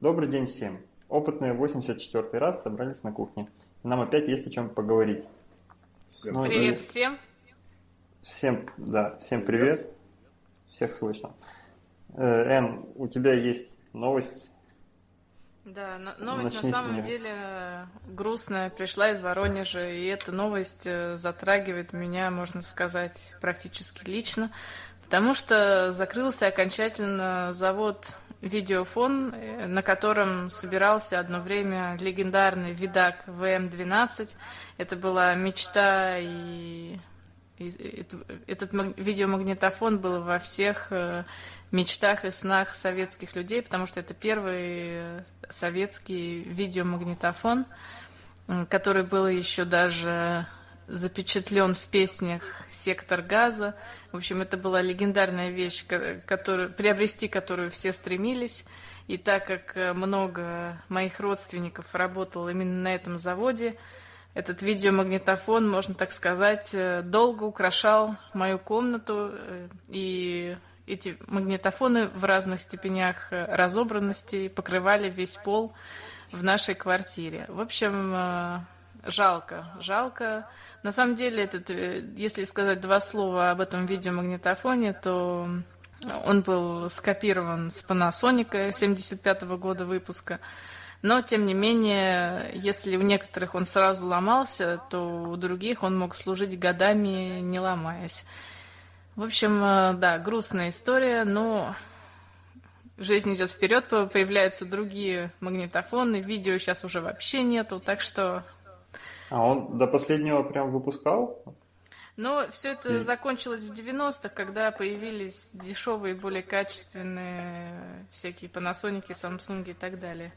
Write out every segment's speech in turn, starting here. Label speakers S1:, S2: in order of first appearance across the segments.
S1: Добрый день всем. Опытные 84 раз собрались на кухне. Нам опять есть о чем поговорить.
S2: Всем ну, привет есть... всем.
S1: Всем, да, всем привет. Всех слышно. Э, Эн, у тебя есть новость
S2: да, новость Начни на самом деле грустная, пришла из Воронежа, и эта новость э, затрагивает меня, можно сказать, практически лично, потому что закрылся окончательно завод видеофон, э, на котором собирался одно время легендарный видак ВМ-12. Это была мечта и этот видеомагнитофон был во всех э, мечтах и снах советских людей, потому что это первый советский видеомагнитофон, который был еще даже запечатлен в песнях «Сектор газа». В общем, это была легендарная вещь, которую, приобрести которую все стремились. И так как много моих родственников работало именно на этом заводе, этот видеомагнитофон, можно так сказать, э, долго украшал мою комнату, э, и эти магнитофоны в разных степенях э, разобранности покрывали весь пол в нашей квартире. В общем, жалко, жалко. На самом деле, этот, если сказать два слова об этом видеомагнитофоне, то он был скопирован с Panasonic 75 -го года выпуска. Но, тем не менее, если у некоторых он сразу ломался, то у других он мог служить годами, не ломаясь. В общем, э, да, грустная история, но жизнь идет вперед, появляются другие магнитофоны, видео сейчас уже вообще нету, так что...
S1: А он до последнего прям выпускал?
S2: Но все это закончилось в 90-х, когда появились дешевые, более качественные всякие Panasonic, Samsung и так далее.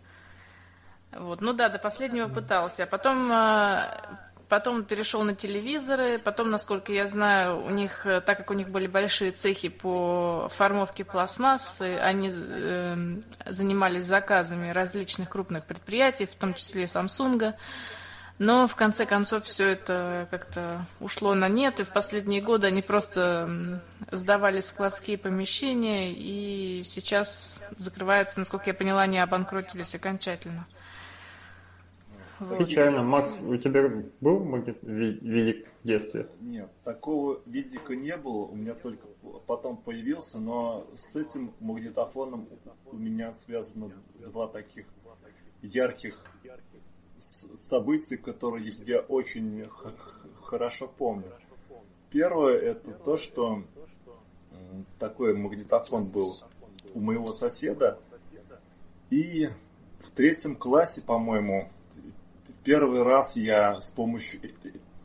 S2: Вот. Ну да, до последнего пытался. А потом, а, потом перешел на телевизоры. Потом, насколько я знаю, у них, так как у них были большие цехи по формовке пластмассы, они э, занимались заказами различных крупных предприятий, в том числе Samsung. Но в конце концов все это как-то ушло на нет, и в последние годы они просто сдавали складские помещения, и сейчас закрываются, насколько я поняла, они обанкротились окончательно.
S1: Печально. Макс, у тебя был видик в детстве?
S3: Нет, такого видика не было, у меня только потом появился, но с этим магнитофоном у меня связано два таких ярких события, которые я очень хорошо помню. Первое это то, что такой магнитофон был у моего соседа, и в третьем классе, по-моему, первый раз я с помощью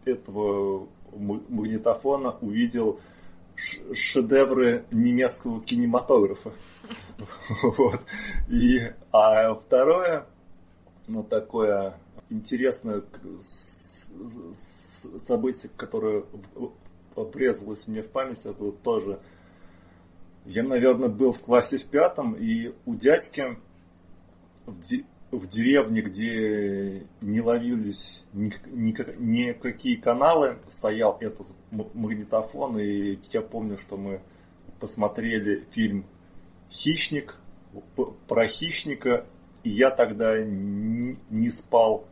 S3: этого магнитофона увидел шедевры немецкого кинематографа. Вот. И, а второе, ну, такое интересное событие, которое обрезалось мне в память, это вот тоже. Я, наверное, был в классе в пятом, и у дядьки в деревне, где не ловились никакие каналы, стоял этот магнитофон, и я помню, что мы посмотрели фильм «Хищник», про хищника, и я тогда не спал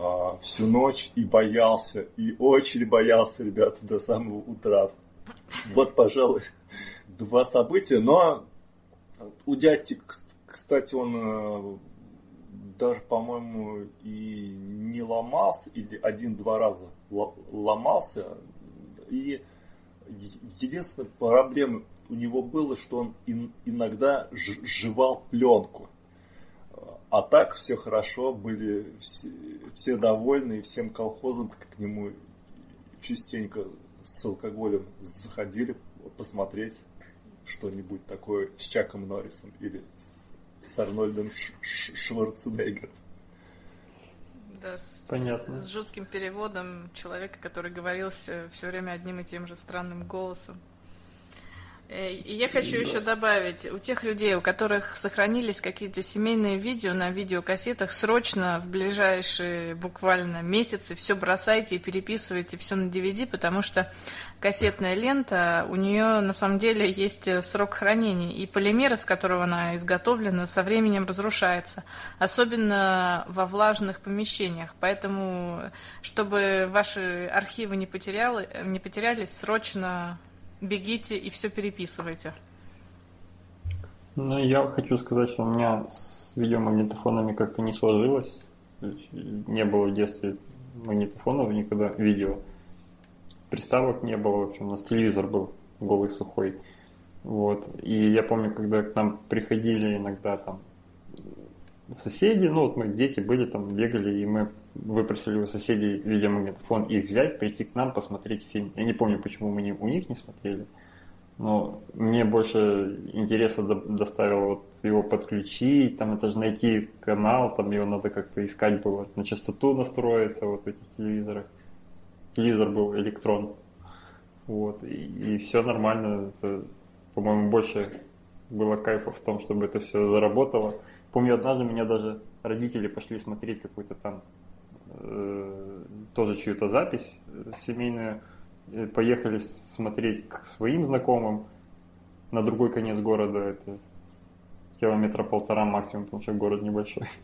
S3: а, всю ночь и боялся, и очень боялся, ребята, до самого утра. Вот, пожалуй, два события, но у дядьки, кстати, он а, даже, по-моему, и не ломался, или один-два раза ломался. И единственная проблема у него было, что он иногда жевал пленку. А так все хорошо, были все, все довольны, и всем колхозам к нему частенько с алкоголем заходили посмотреть что-нибудь такое с Чаком Норрисом или с с Арнольдом Шварценеггером.
S2: Да, с, Понятно. С, с жутким переводом человека, который говорил все, все время одним и тем же странным голосом. Э, я хочу еще добавить, у тех людей, у которых сохранились какие-то семейные видео на видеокассетах, срочно в ближайшие буквально месяцы все бросайте и переписывайте все на DVD, потому что кассетная лента, у нее на самом деле есть срок хранения, и полимер, из которого она изготовлена, со временем разрушается, особенно во влажных помещениях. Поэтому, чтобы ваши архивы не, потеряли, не потерялись, срочно бегите и все переписывайте.
S1: Ну, я хочу сказать, что у меня с видеомагнитофонами как-то не сложилось. Не было в детстве магнитофонов никогда, видео. Приставок не было, в общем, у нас телевизор был голый, сухой. Вот. И я помню, когда к нам приходили иногда там соседи, ну вот мы дети были там, бегали, и мы выпросили у соседей видеомагнитофон их взять, прийти к нам, посмотреть фильм. Я не помню, почему мы не, у них не смотрели, но мне больше интереса до, доставило вот его подключить, там это же найти канал, там его надо как-то искать было, на частоту настроиться вот в этих телевизорах. Телевизор был электрон. Вот, и, и все нормально. Это, по-моему, больше было кайфа в том, чтобы это все заработало. Помню, однажды меня даже родители пошли смотреть какую-то там э, тоже чью-то запись э, семейную. Поехали смотреть к своим знакомым на другой конец города. Это километра полтора максимум, потому что город небольшой.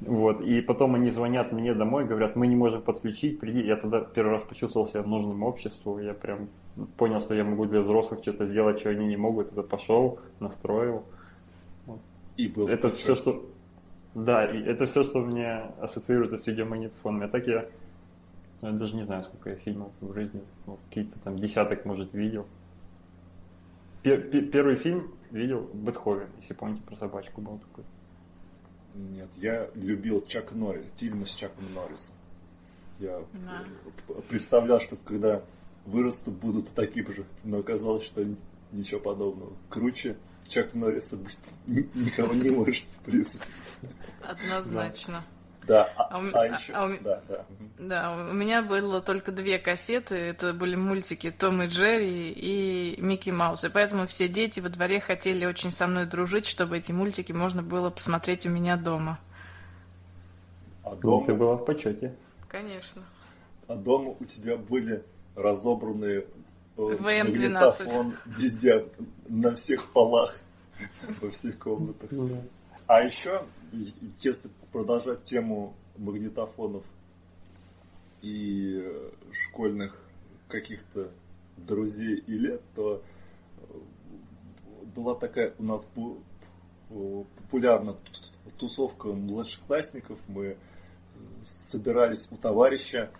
S1: Вот. И потом они звонят мне домой, говорят, мы не можем подключить, приди. Я тогда первый раз почувствовал себя нужным обществу. Я прям понял, что я могу для взрослых что-то сделать, что они не могут. Это пошел, настроил.
S3: И был
S1: это все, что... Да, и это все, что мне ассоциируется с видеомагнитофонами. А так я, ну, я даже не знаю, сколько я фильмов в жизни, ну, какие-то там десяток, может, видел. Пер первый фильм видел Бетховен, если помните, про собачку был такой.
S3: Нет, я любил Чак Норрис, фильмы с Чаком Норрисом. Я да. представлял, что когда вырасту, будут такие же, но оказалось, что ничего подобного. Круче Чак Норриса быть никого не может, в принципе.
S2: Однозначно.
S3: Да, а, а, а еще, а у, да, да.
S2: Да, у меня было только две кассеты, это были мультики Том и Джерри и Микки Маус, и поэтому все дети во дворе хотели очень со мной дружить, чтобы эти мультики можно было посмотреть у меня дома.
S1: А дома... ты была в почете.
S2: Конечно.
S3: А дома у тебя были разобранные
S2: ВМ-12.
S3: везде, на всех полах, во всех комнатах. А еще, если продолжать тему магнитофонов и школьных каких-то друзей и лет, то была такая у нас популярная тусовка младшеклассников. Мы собирались у товарища,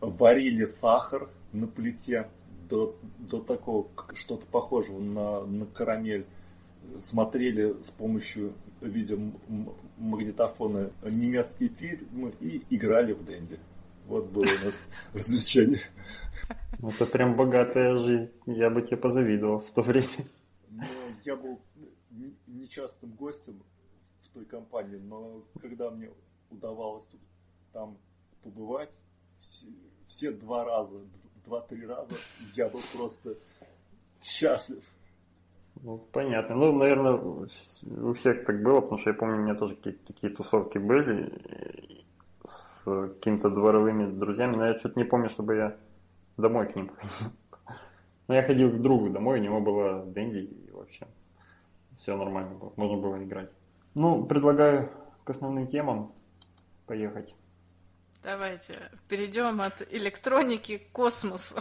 S3: варили сахар на плите, до, до такого, что-то похожего на, на карамель, смотрели с помощью видеомагнитофона немецкие фильмы и играли в Дэнди. Вот было у нас развлечение.
S1: Это прям богатая жизнь. Я бы тебе позавидовал в то время.
S3: Ну, я был нечастым гостем в той компании, но когда мне удавалось там побывать, все, все два раза, два-три раза, я был просто счастлив.
S1: Ну, понятно. Ну, наверное, у всех так было, потому что я помню, у меня тоже такие тусовки были с какими-то дворовыми друзьями, но я что-то не помню, чтобы я домой к ним. Но я ходил к другу домой, у него было Дэнди, и вообще все нормально было, можно было играть. Ну, предлагаю к основным темам поехать.
S2: Давайте перейдем от электроники к космосу.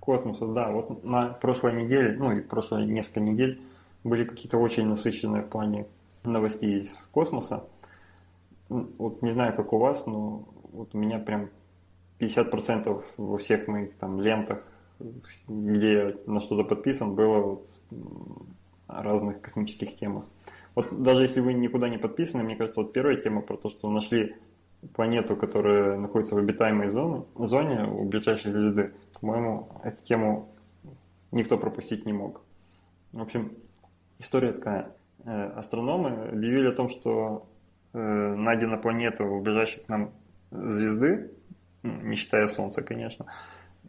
S1: Космосу, да. Вот на прошлой неделе, ну и прошлые несколько недель были какие-то очень насыщенные в плане новостей из космоса. Вот не знаю, как у вас, но вот у меня прям 50% во всех моих там лентах, где я на что-то подписан, было вот о разных космических темах. Вот даже если вы никуда не подписаны, мне кажется, вот первая тема про то, что нашли планету, которая находится в обитаемой зоне, зоне у ближайшей звезды, по-моему, эту тему никто пропустить не мог. В общем, история такая. Э, астрономы объявили о том, что э, найдена планета у ближайшей к нам звезды, не считая Солнца, конечно,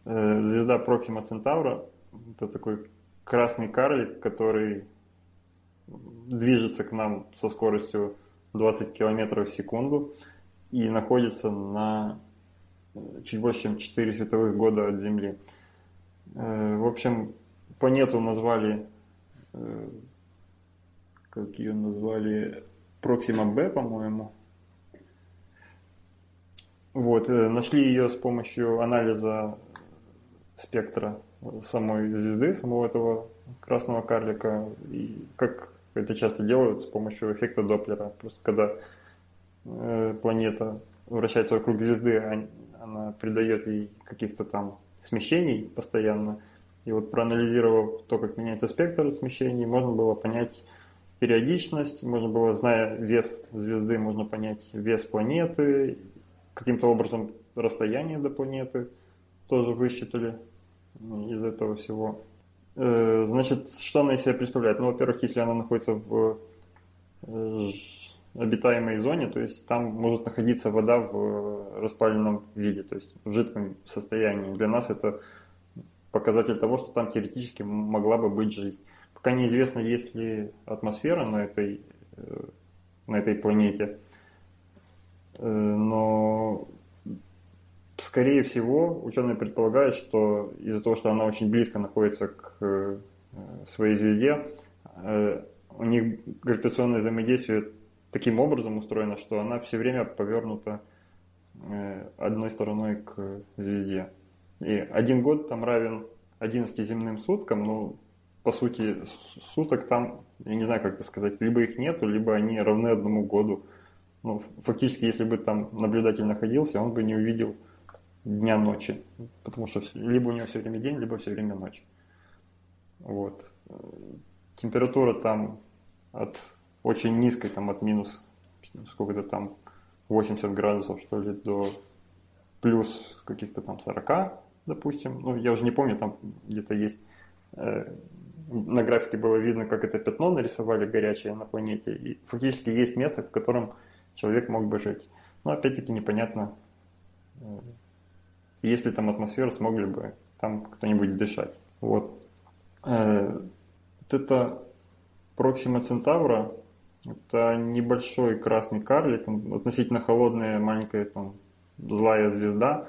S1: э, звезда Проксима Центавра, это такой красный карлик, который движется к нам со скоростью 20 км в секунду и находится на чуть больше, чем 4 световых года от Земли. Э, в общем, планету назвали, э, как ее назвали, Проксима Б, по-моему. Вот, э, нашли ее с помощью анализа спектра самой звезды, самого этого красного карлика. И как это часто делают с помощью эффекта Доплера. Просто когда э, планета вращается вокруг звезды, а, она придает ей каких-то там смещений постоянно. И вот проанализировав то, как меняется спектр смещений, можно было понять периодичность, можно было, зная вес звезды, можно понять вес планеты, каким-то образом расстояние до планеты тоже высчитали из этого всего. Э, значит, что она из себя представляет? Ну, во-первых, если она находится в э, обитаемой зоне, то есть там может находиться вода в распаленном виде, то есть в жидком состоянии. Для нас это показатель того, что там теоретически могла бы быть жизнь. Пока неизвестно, есть ли атмосфера на этой, э, на этой планете, но скорее всего, ученые предполагают, что из-за того, что она очень близко находится к э, своей звезде, э, у них гравитационное взаимодействие таким образом устроено, что она все время повернута э, одной стороной к звезде. И один год там равен 11 земным суткам, но по сути суток там, я не знаю, как это сказать, либо их нету, либо они равны одному году. Ну, фактически, если бы там наблюдатель находился, он бы не увидел дня ночи, потому что либо у него все время день, либо все время ночь. Вот. Температура там от очень низкой, там от минус сколько-то там 80 градусов, что ли, до плюс каких-то там 40, допустим. Ну, я уже не помню, там где-то есть э, на графике было видно, как это пятно нарисовали горячее на планете. И фактически есть место, в котором человек мог бы жить. Но опять-таки непонятно, э, если там атмосфера, смогли бы там кто-нибудь дышать. Вот. Э, вот это Проксима Центавра, это небольшой красный карлик, относительно холодная маленькая там злая звезда.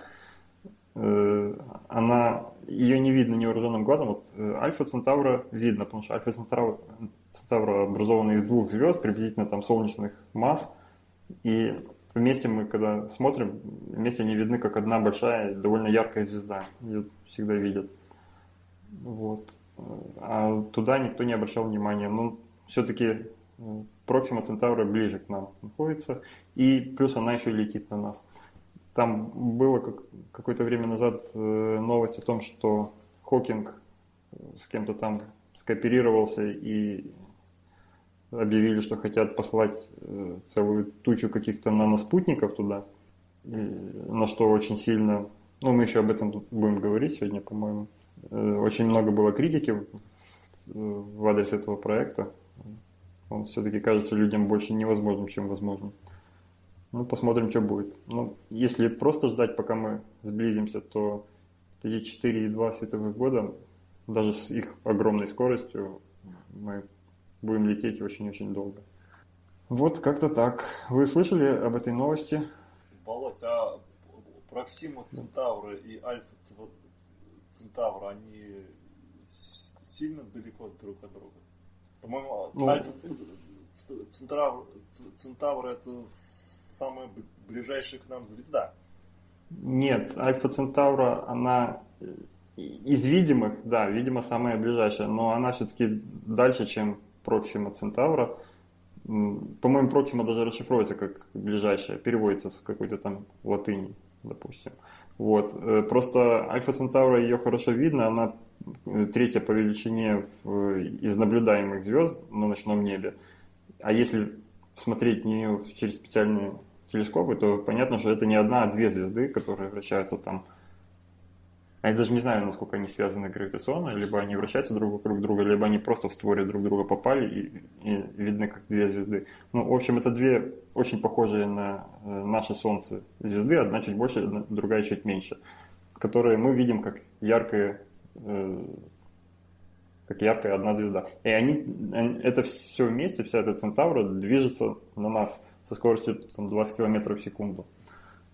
S1: Э, она, ее не видно невооруженным глазом. Вот э, Альфа Центавра видно, потому что Альфа Центавра, образована из двух звезд, приблизительно там солнечных масс. И вместе мы, когда смотрим, вместе они видны как одна большая, довольно яркая звезда. Ее всегда видят. Вот. А туда никто не обращал внимания. Но все-таки Проксима Центавра ближе к нам находится. И плюс она еще летит на нас. Там было как, какое-то время назад э, новость о том, что Хокинг с кем-то там скооперировался и объявили, что хотят послать э, целую тучу каких-то наноспутников туда, на что очень сильно, ну мы еще об этом будем говорить сегодня, по-моему, э, очень много было критики в адрес этого проекта. Он все-таки кажется людям больше невозможным, чем возможным. Ну, посмотрим, что будет. Ну, если просто ждать, пока мы сблизимся, то эти 4,2 световых года, даже с их огромной скоростью, мы будем лететь очень-очень долго. Вот как-то так. Вы слышали об этой новости?
S3: Володь, а Проксима Центавра и Альфа Центавра, они сильно далеко друг от друга? По-моему, ну, Альфа Центавра, Центавра это самая ближайшая к нам звезда.
S1: Нет, Альфа Центавра, она из видимых, да, видимо, самая ближайшая, но она все-таки дальше, чем Проксима Центавра. По-моему, Проксима даже расшифровывается как ближайшая, переводится с какой-то там латыни, допустим. Вот. Э, просто Альфа Центавра ее хорошо видно, она э, третья по величине из наблюдаемых звезд на ночном небе. А если смотреть нее через специальные телескопы, то понятно, что это не одна, а две звезды, которые вращаются там я даже не знаю, насколько они связаны гравитационно, либо они вращаются друг вокруг друга, либо они просто в створе друг друга попали и, и видны как две звезды. Ну, в общем, это две очень похожие на э, наше Солнце звезды, одна чуть больше, другая чуть меньше, которые мы видим как яркое, э, как яркая одна звезда. И они, они это все вместе, вся эта Центавра движется на нас со скоростью там, 20 км в секунду.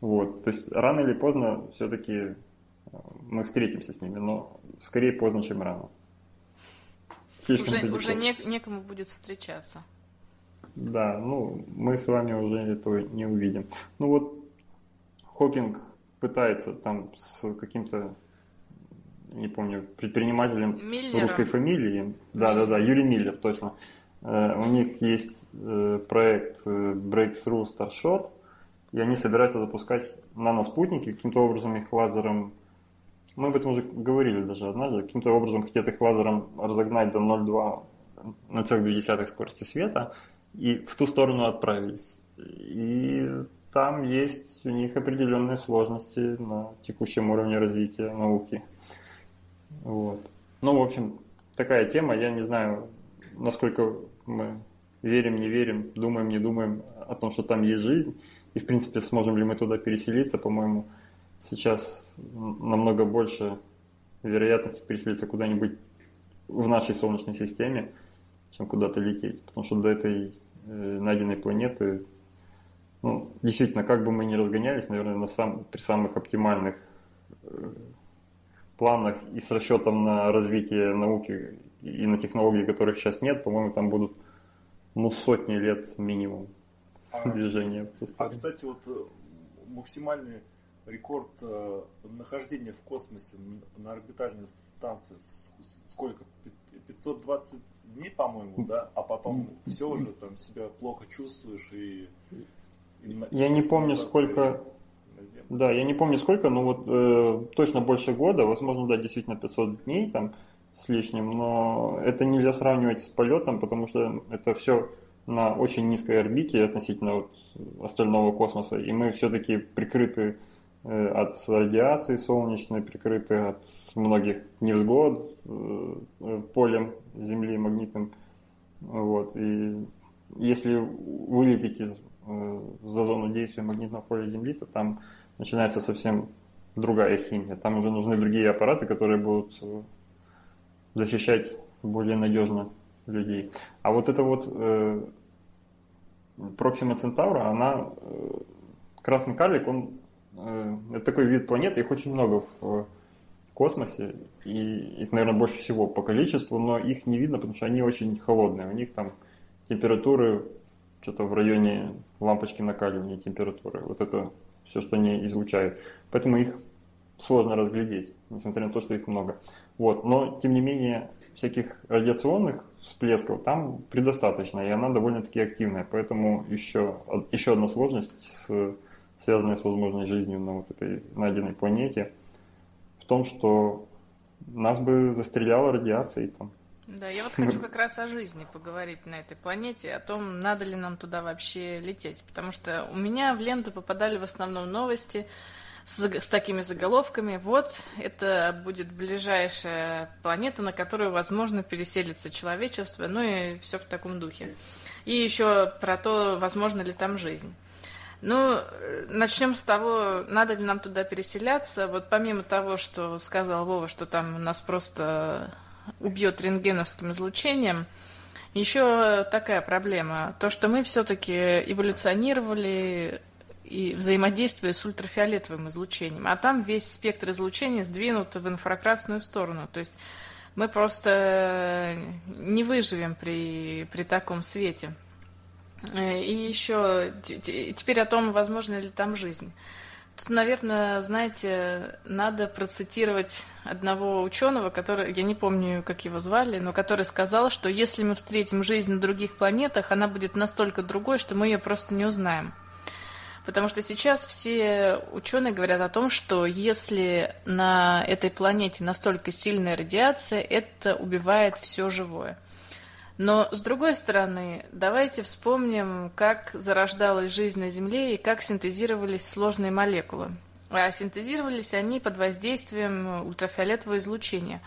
S1: Вот. То есть рано или поздно все-таки э, мы встретимся с ними, но скорее поздно, чем рано.
S2: Слишком уже уже не, некому будет встречаться.
S1: Да, ну мы с вами уже этого не увидим. Ну вот Хокинг пытается там с каким-то не помню, предпринимателем Миллером. русской фамилии. Да, да, да, Юрий Миллер, точно. Э, у них есть э, проект э, Breakthrough Starshot, и они собираются запускать наноспутники, каким-то образом их лазером, мы об этом уже говорили даже однажды, каким-то образом хотят их лазером разогнать до 0,2 на целых 0,2 скорости света, и в ту сторону отправились. И там есть у них определенные сложности на текущем уровне развития науки. Вот. Ну, в общем, такая тема. Я не знаю, насколько мы верим, не верим, думаем, не думаем о том, что там есть жизнь. И, в принципе, сможем ли мы туда переселиться, по-моему, сейчас намного больше вероятности переселиться куда-нибудь в нашей Солнечной системе, чем куда-то лететь. Потому что до этой э, найденной планеты, ну, действительно, как бы мы ни разгонялись, наверное, на сам, при самых оптимальных э, планах и с расчетом на развитие науки и на технологии, которых сейчас нет, по-моему, там будут ну, сотни лет минимум а, движения.
S3: А, кстати, вот э, максимальный рекорд э, нахождения в космосе на орбитальной станции сколько? 520 дней, по-моему, да? А потом все уже там себя плохо чувствуешь и...
S1: и Я не помню, сколько на Землю. Да, я не помню сколько, но вот э, точно больше года, возможно, да, действительно 500 дней там с лишним, но это нельзя сравнивать с полетом, потому что это все на очень низкой орбите относительно вот остального космоса, и мы все-таки прикрыты э, от радиации солнечной, прикрыты от многих невзгод э, полем Земли магнитным. Вот. И если вылететь из за зону действия магнитного поля Земли, то там начинается совсем другая химия. Там уже нужны другие аппараты, которые будут э, защищать более надежно людей. А вот это вот э, Проксима Центавра, она э, красный карлик, он э, это такой вид планеты, их очень много в, в космосе, и их, наверное, больше всего по количеству, но их не видно, потому что они очень холодные. У них там температуры что-то в районе лампочки накаливания температуры. Вот это все, что они излучают. Поэтому их сложно разглядеть, несмотря на то, что их много. Вот. Но, тем не менее, всяких радиационных всплесков там предостаточно, и она довольно-таки активная. Поэтому еще, еще одна сложность, с, связанная с возможной жизнью на вот этой найденной планете, в том, что нас бы застреляло радиацией там.
S2: Да, я вот хочу как раз о жизни поговорить на этой планете, о том, надо ли нам туда вообще лететь. Потому что у меня в ленту попадали в основном новости с, с такими заголовками. Вот, это будет ближайшая планета, на которую, возможно, переселится человечество, ну и все в таком духе. И еще про то, возможно ли там жизнь. Ну, начнем с того, надо ли нам туда переселяться. Вот помимо того, что сказал Вова, что там нас просто убьет рентгеновским излучением. Еще такая проблема, то, что мы все-таки эволюционировали и взаимодействуя с ультрафиолетовым излучением, а там весь спектр излучения сдвинут в инфракрасную сторону, то есть мы просто не выживем при, при таком свете. И еще теперь о том, возможно ли там жизнь. Тут, наверное, знаете, надо процитировать одного ученого, который, я не помню, как его звали, но который сказал, что если мы встретим жизнь на других планетах, она будет настолько другой, что мы ее просто не узнаем. Потому что сейчас все ученые говорят о том, что если на этой планете настолько сильная радиация, это убивает все живое. Но, с другой стороны, давайте вспомним, как зарождалась жизнь на Земле и как синтезировались сложные молекулы. А синтезировались они под воздействием ультрафиолетового излучения.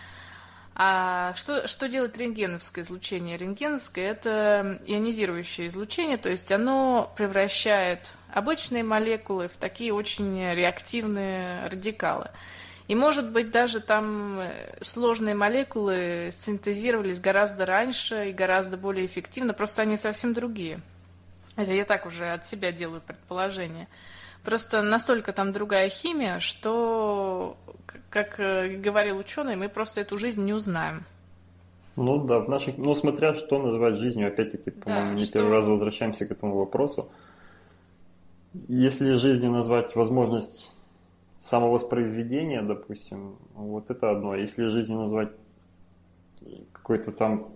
S2: А что, что делает рентгеновское излучение? Рентгеновское – это ионизирующее излучение, то есть оно превращает обычные молекулы в такие очень реактивные радикалы – и может быть, даже там э, сложные молекулы синтезировались гораздо раньше и гораздо более эффективно, просто они совсем другие. Это я так уже от себя делаю предположение. Просто настолько там другая химия, что, как э, говорил ученый, мы просто эту жизнь не узнаем.
S1: Ну да, в наших, ну смотря что называть жизнью, опять-таки, по-моему, да, не что... первый раз возвращаемся к этому вопросу. Если жизнью назвать возможность самовоспроизведения, допустим, вот это одно. Если жизнью назвать какой-то там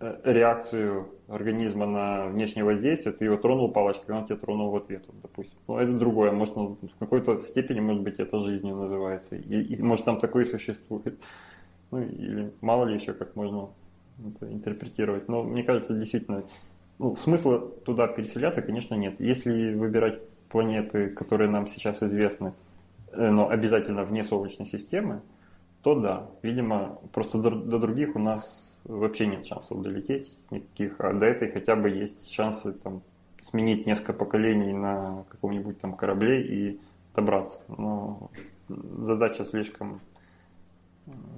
S1: э, реакцию организма на внешнее воздействие, ты его тронул палочкой, он тебя тронул в ответ, допустим. Ну, это другое, может, в какой-то степени, может быть, это жизнью называется. И, и может, там такое существует. Ну, или мало ли еще, как можно это интерпретировать. Но мне кажется, действительно, ну, смысла туда переселяться, конечно, нет. Если выбирать планеты, которые нам сейчас известны, но обязательно вне Солнечной системы, то да, видимо, просто до, других у нас вообще нет шансов долететь никаких, а до этой хотя бы есть шансы там сменить несколько поколений на каком-нибудь там корабле и добраться. Но задача слишком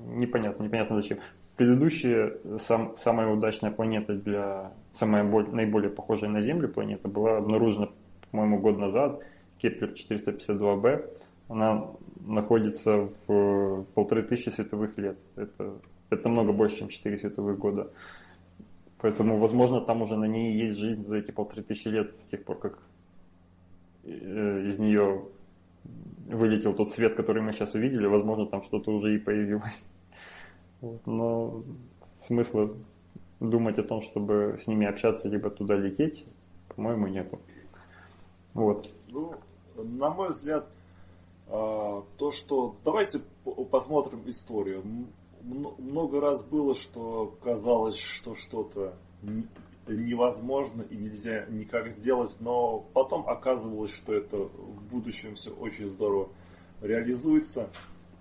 S1: непонятно, непонятно зачем. Предыдущая, сам, самая удачная планета для, самая боль, наиболее похожая на Землю планета была обнаружена, по-моему, год назад, Кеплер 452b. Она находится в полторы тысячи световых лет. Это, это много больше, чем 4 световых года. Поэтому, возможно, там уже на ней есть жизнь за эти полторы тысячи лет с тех пор, как э, из нее вылетел тот свет, который мы сейчас увидели, возможно, там что-то уже и появилось. Но смысла думать о том, чтобы с ними общаться, либо туда лететь, по-моему, нету. Вот.
S3: Ну, на мой взгляд, то, что... Давайте посмотрим историю. Много раз было, что казалось, что что-то невозможно и нельзя никак сделать, но потом оказывалось, что это в будущем все очень здорово реализуется.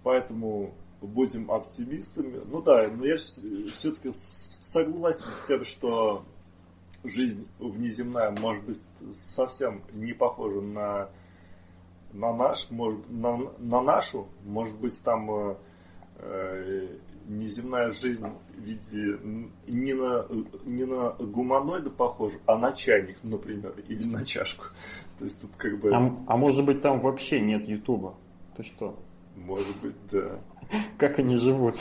S3: Поэтому будем оптимистами. Ну да, но я все-таки согласен с тем, что жизнь внеземная может быть совсем не похожа на, на, наш, может, на, на нашу. Может быть там э, э неземная жизнь в виде не на, не на гуманоида похожа, а на чайник, например, или на чашку. То есть тут как бы...
S1: А, а может быть там вообще нет Ютуба? Ты что?
S3: Может быть, да.
S1: Как они живут?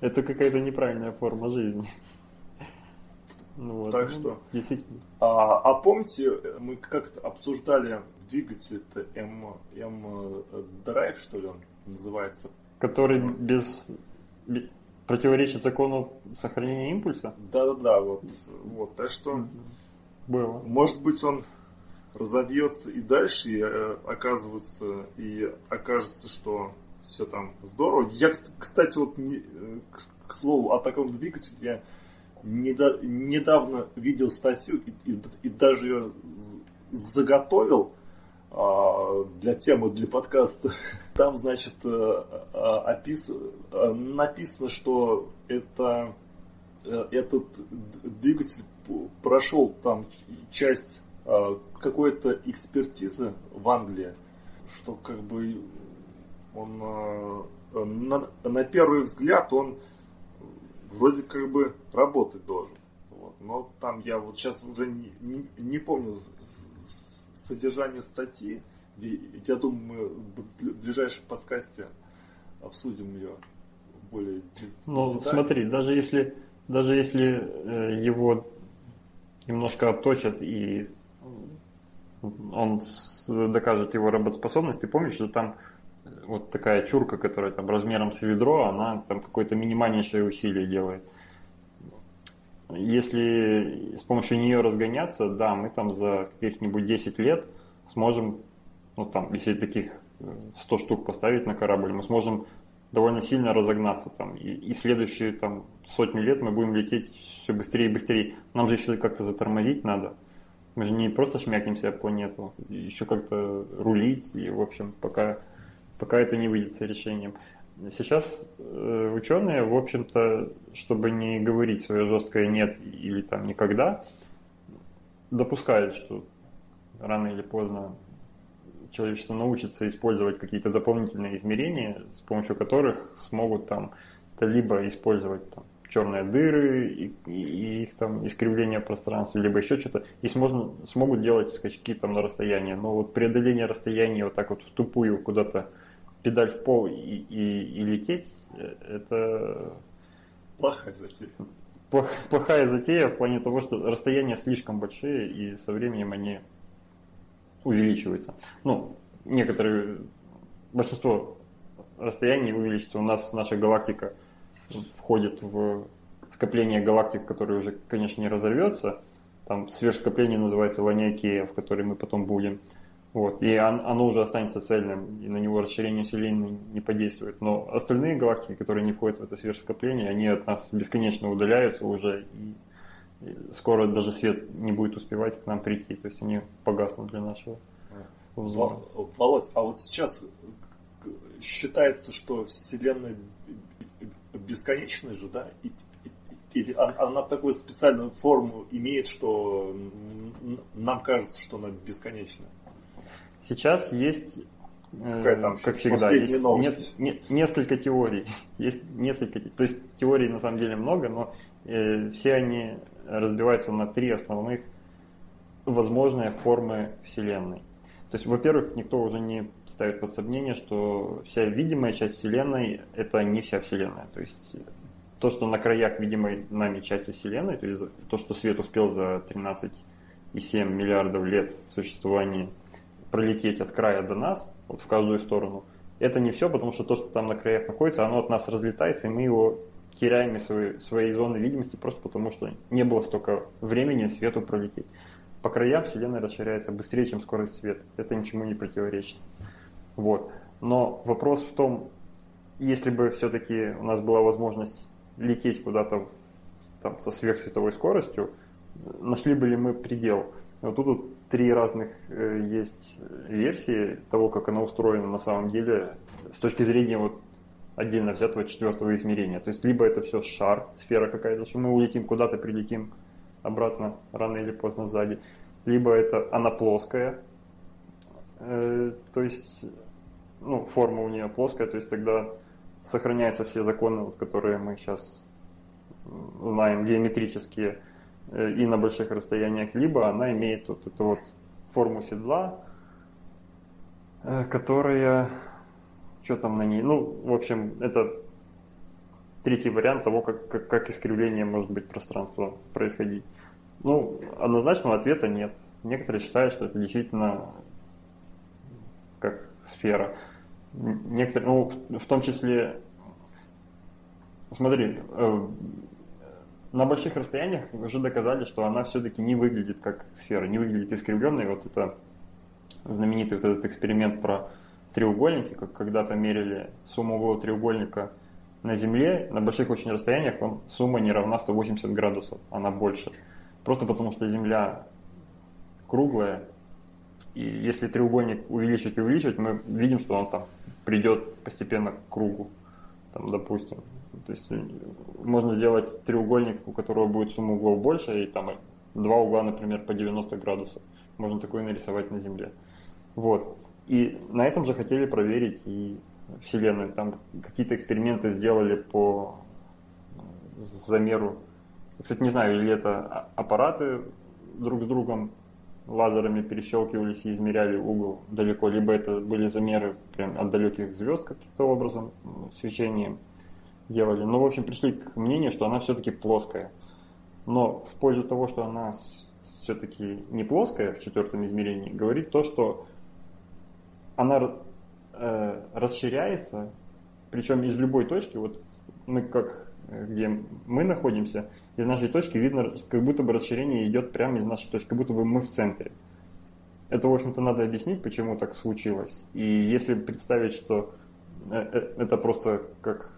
S1: Это какая-то неправильная форма жизни.
S3: Ну, вот. Так что, действительно. А, а помните, мы как-то обсуждали двигатель это M, M Drive, что ли он называется?
S1: Который без противоречит закону сохранения импульса?
S3: Да-да-да, вот, вот, так что было. Может быть он разовьется и дальше, и э, оказывается, и окажется, что все там здорово. Я, кстати, вот не, э, к, к слову о таком двигателе, я недо, недавно видел статью и, и, и даже ее заготовил для темы, для подкаста. Там, значит, э, э, опис... Э, написано, что это, этот двигатель прошел там часть какой-то экспертизы в Англии, что как бы он на, на первый взгляд он вроде как бы работать должен. Вот. Но там я вот сейчас уже не, не, не помню содержание статьи, я думаю, мы в ближайшем подкасте обсудим ее более
S1: Ну, детально. смотри, даже если, даже если э, его немножко отточат и он докажет его работоспособность, ты помнишь, что там вот такая чурка, которая там размером с ведро, она там какое-то минимальнейшее усилие делает. Если с помощью нее разгоняться, да, мы там за каких-нибудь 10 лет сможем ну там, если таких 100 э, штук поставить на корабль, мы сможем довольно сильно разогнаться там. И, и следующие там сотни лет мы будем лететь все быстрее и быстрее. Нам же еще как-то затормозить надо. Мы же не просто шмякнемся об планету, еще как-то рулить. И, в общем, пока, пока это не выйдет решением. Сейчас э, ученые, в общем-то, чтобы не говорить свое жесткое нет или там никогда, допускают, что рано или поздно человечество научится использовать какие-то дополнительные измерения, с помощью которых смогут там либо использовать там, черные дыры и, и их там искривление пространства, либо еще что-то, и сможно, смогут делать скачки там на расстояние. Но вот преодоление расстояния вот так вот в тупую куда-то педаль в пол и, и, и лететь, это...
S3: Плохая затея.
S1: Плохая затея в плане того, что расстояния слишком большие, и со временем они увеличиваются. Ну, некоторые, большинство расстояний увеличится. У нас наша галактика входит в скопление галактик, которое уже, конечно, не разорвется. Там сверхскопление называется Ланиакея, в которой мы потом будем. Вот. И оно уже останется цельным, и на него расширение Вселенной не подействует. Но остальные галактики, которые не входят в это сверхскопление, они от нас бесконечно удаляются уже, и скоро даже свет не будет успевать к нам прийти. То есть они погаснут для нашего
S3: взора. Володь, а вот сейчас считается, что Вселенная бесконечная же, да? Или она такую специальную форму имеет, что нам кажется, что она бесконечная?
S1: Сейчас есть э, там как всегда, есть не, не, несколько теорий. Есть несколько, то есть теорий на самом деле много, но э, все они разбиваются на три основных возможные формы Вселенной. То есть, во-первых, никто уже не ставит под сомнение, что вся видимая часть Вселенной – это не вся Вселенная. То есть, то, что на краях видимой нами части Вселенной, то есть то, что свет успел за 13,7 миллиардов лет существования пролететь от края до нас, вот в каждую сторону, это не все, потому что то, что там на краях находится, оно от нас разлетается, и мы его теряем из своей, своей зоны видимости просто потому, что не было столько времени свету пролететь по краям Вселенная расширяется быстрее, чем скорость света. Это ничему не противоречит. Вот. Но вопрос в том, если бы все-таки у нас была возможность лететь куда-то там, со сверхсветовой скоростью, нашли бы ли мы предел? Вот тут вот три разных э, есть версии того, как она устроена на самом деле с точки зрения вот отдельно взятого четвертого измерения. То есть либо это все шар, сфера какая-то, что мы улетим куда-то, прилетим обратно рано или поздно сзади. Либо это она плоская, э, то есть ну, форма у нее плоская, то есть тогда сохраняются все законы, которые мы сейчас знаем, геометрические э, и на больших расстояниях, либо она имеет вот эту вот форму седла, э, которая, что там на ней, ну, в общем, это третий вариант того, как, как, как искривление может быть пространства происходить. Ну, однозначного ответа нет. Некоторые считают, что это действительно как сфера. Некоторые, ну, в том числе, смотри, э, на больших расстояниях уже доказали, что она все-таки не выглядит как сфера, не выглядит искривленной. Вот это знаменитый вот этот эксперимент про треугольники, как когда-то мерили сумму углов треугольника на Земле, на больших очень расстояниях он, сумма не равна 180 градусов, она больше. Просто потому что Земля круглая, и если треугольник увеличивать и увеличивать, мы видим, что он там придет постепенно к кругу, там, допустим. То есть э, можно сделать треугольник, у которого будет сумма углов больше, и там два угла, например, по 90 градусов. Можно такое нарисовать на Земле. Вот. И на этом же хотели проверить и Вселенную. Там какие-то эксперименты сделали по замеру кстати, не знаю, или это аппараты друг с другом лазерами перещелкивались и измеряли угол далеко, либо это были замеры прям от далеких звезд каким-то образом, свечением делали. Но, в общем, пришли к мнению, что она все-таки плоская. Но в пользу того, что она все-таки не плоская в четвертом измерении, говорит то, что она э, расширяется, причем из любой точки, вот мы как Э, где мы находимся, из нашей точки видно, как будто бы расширение идет прямо из нашей точки, как будто бы мы в центре. Это, в общем-то, надо объяснить, почему так случилось. И если представить, что э, э, это просто как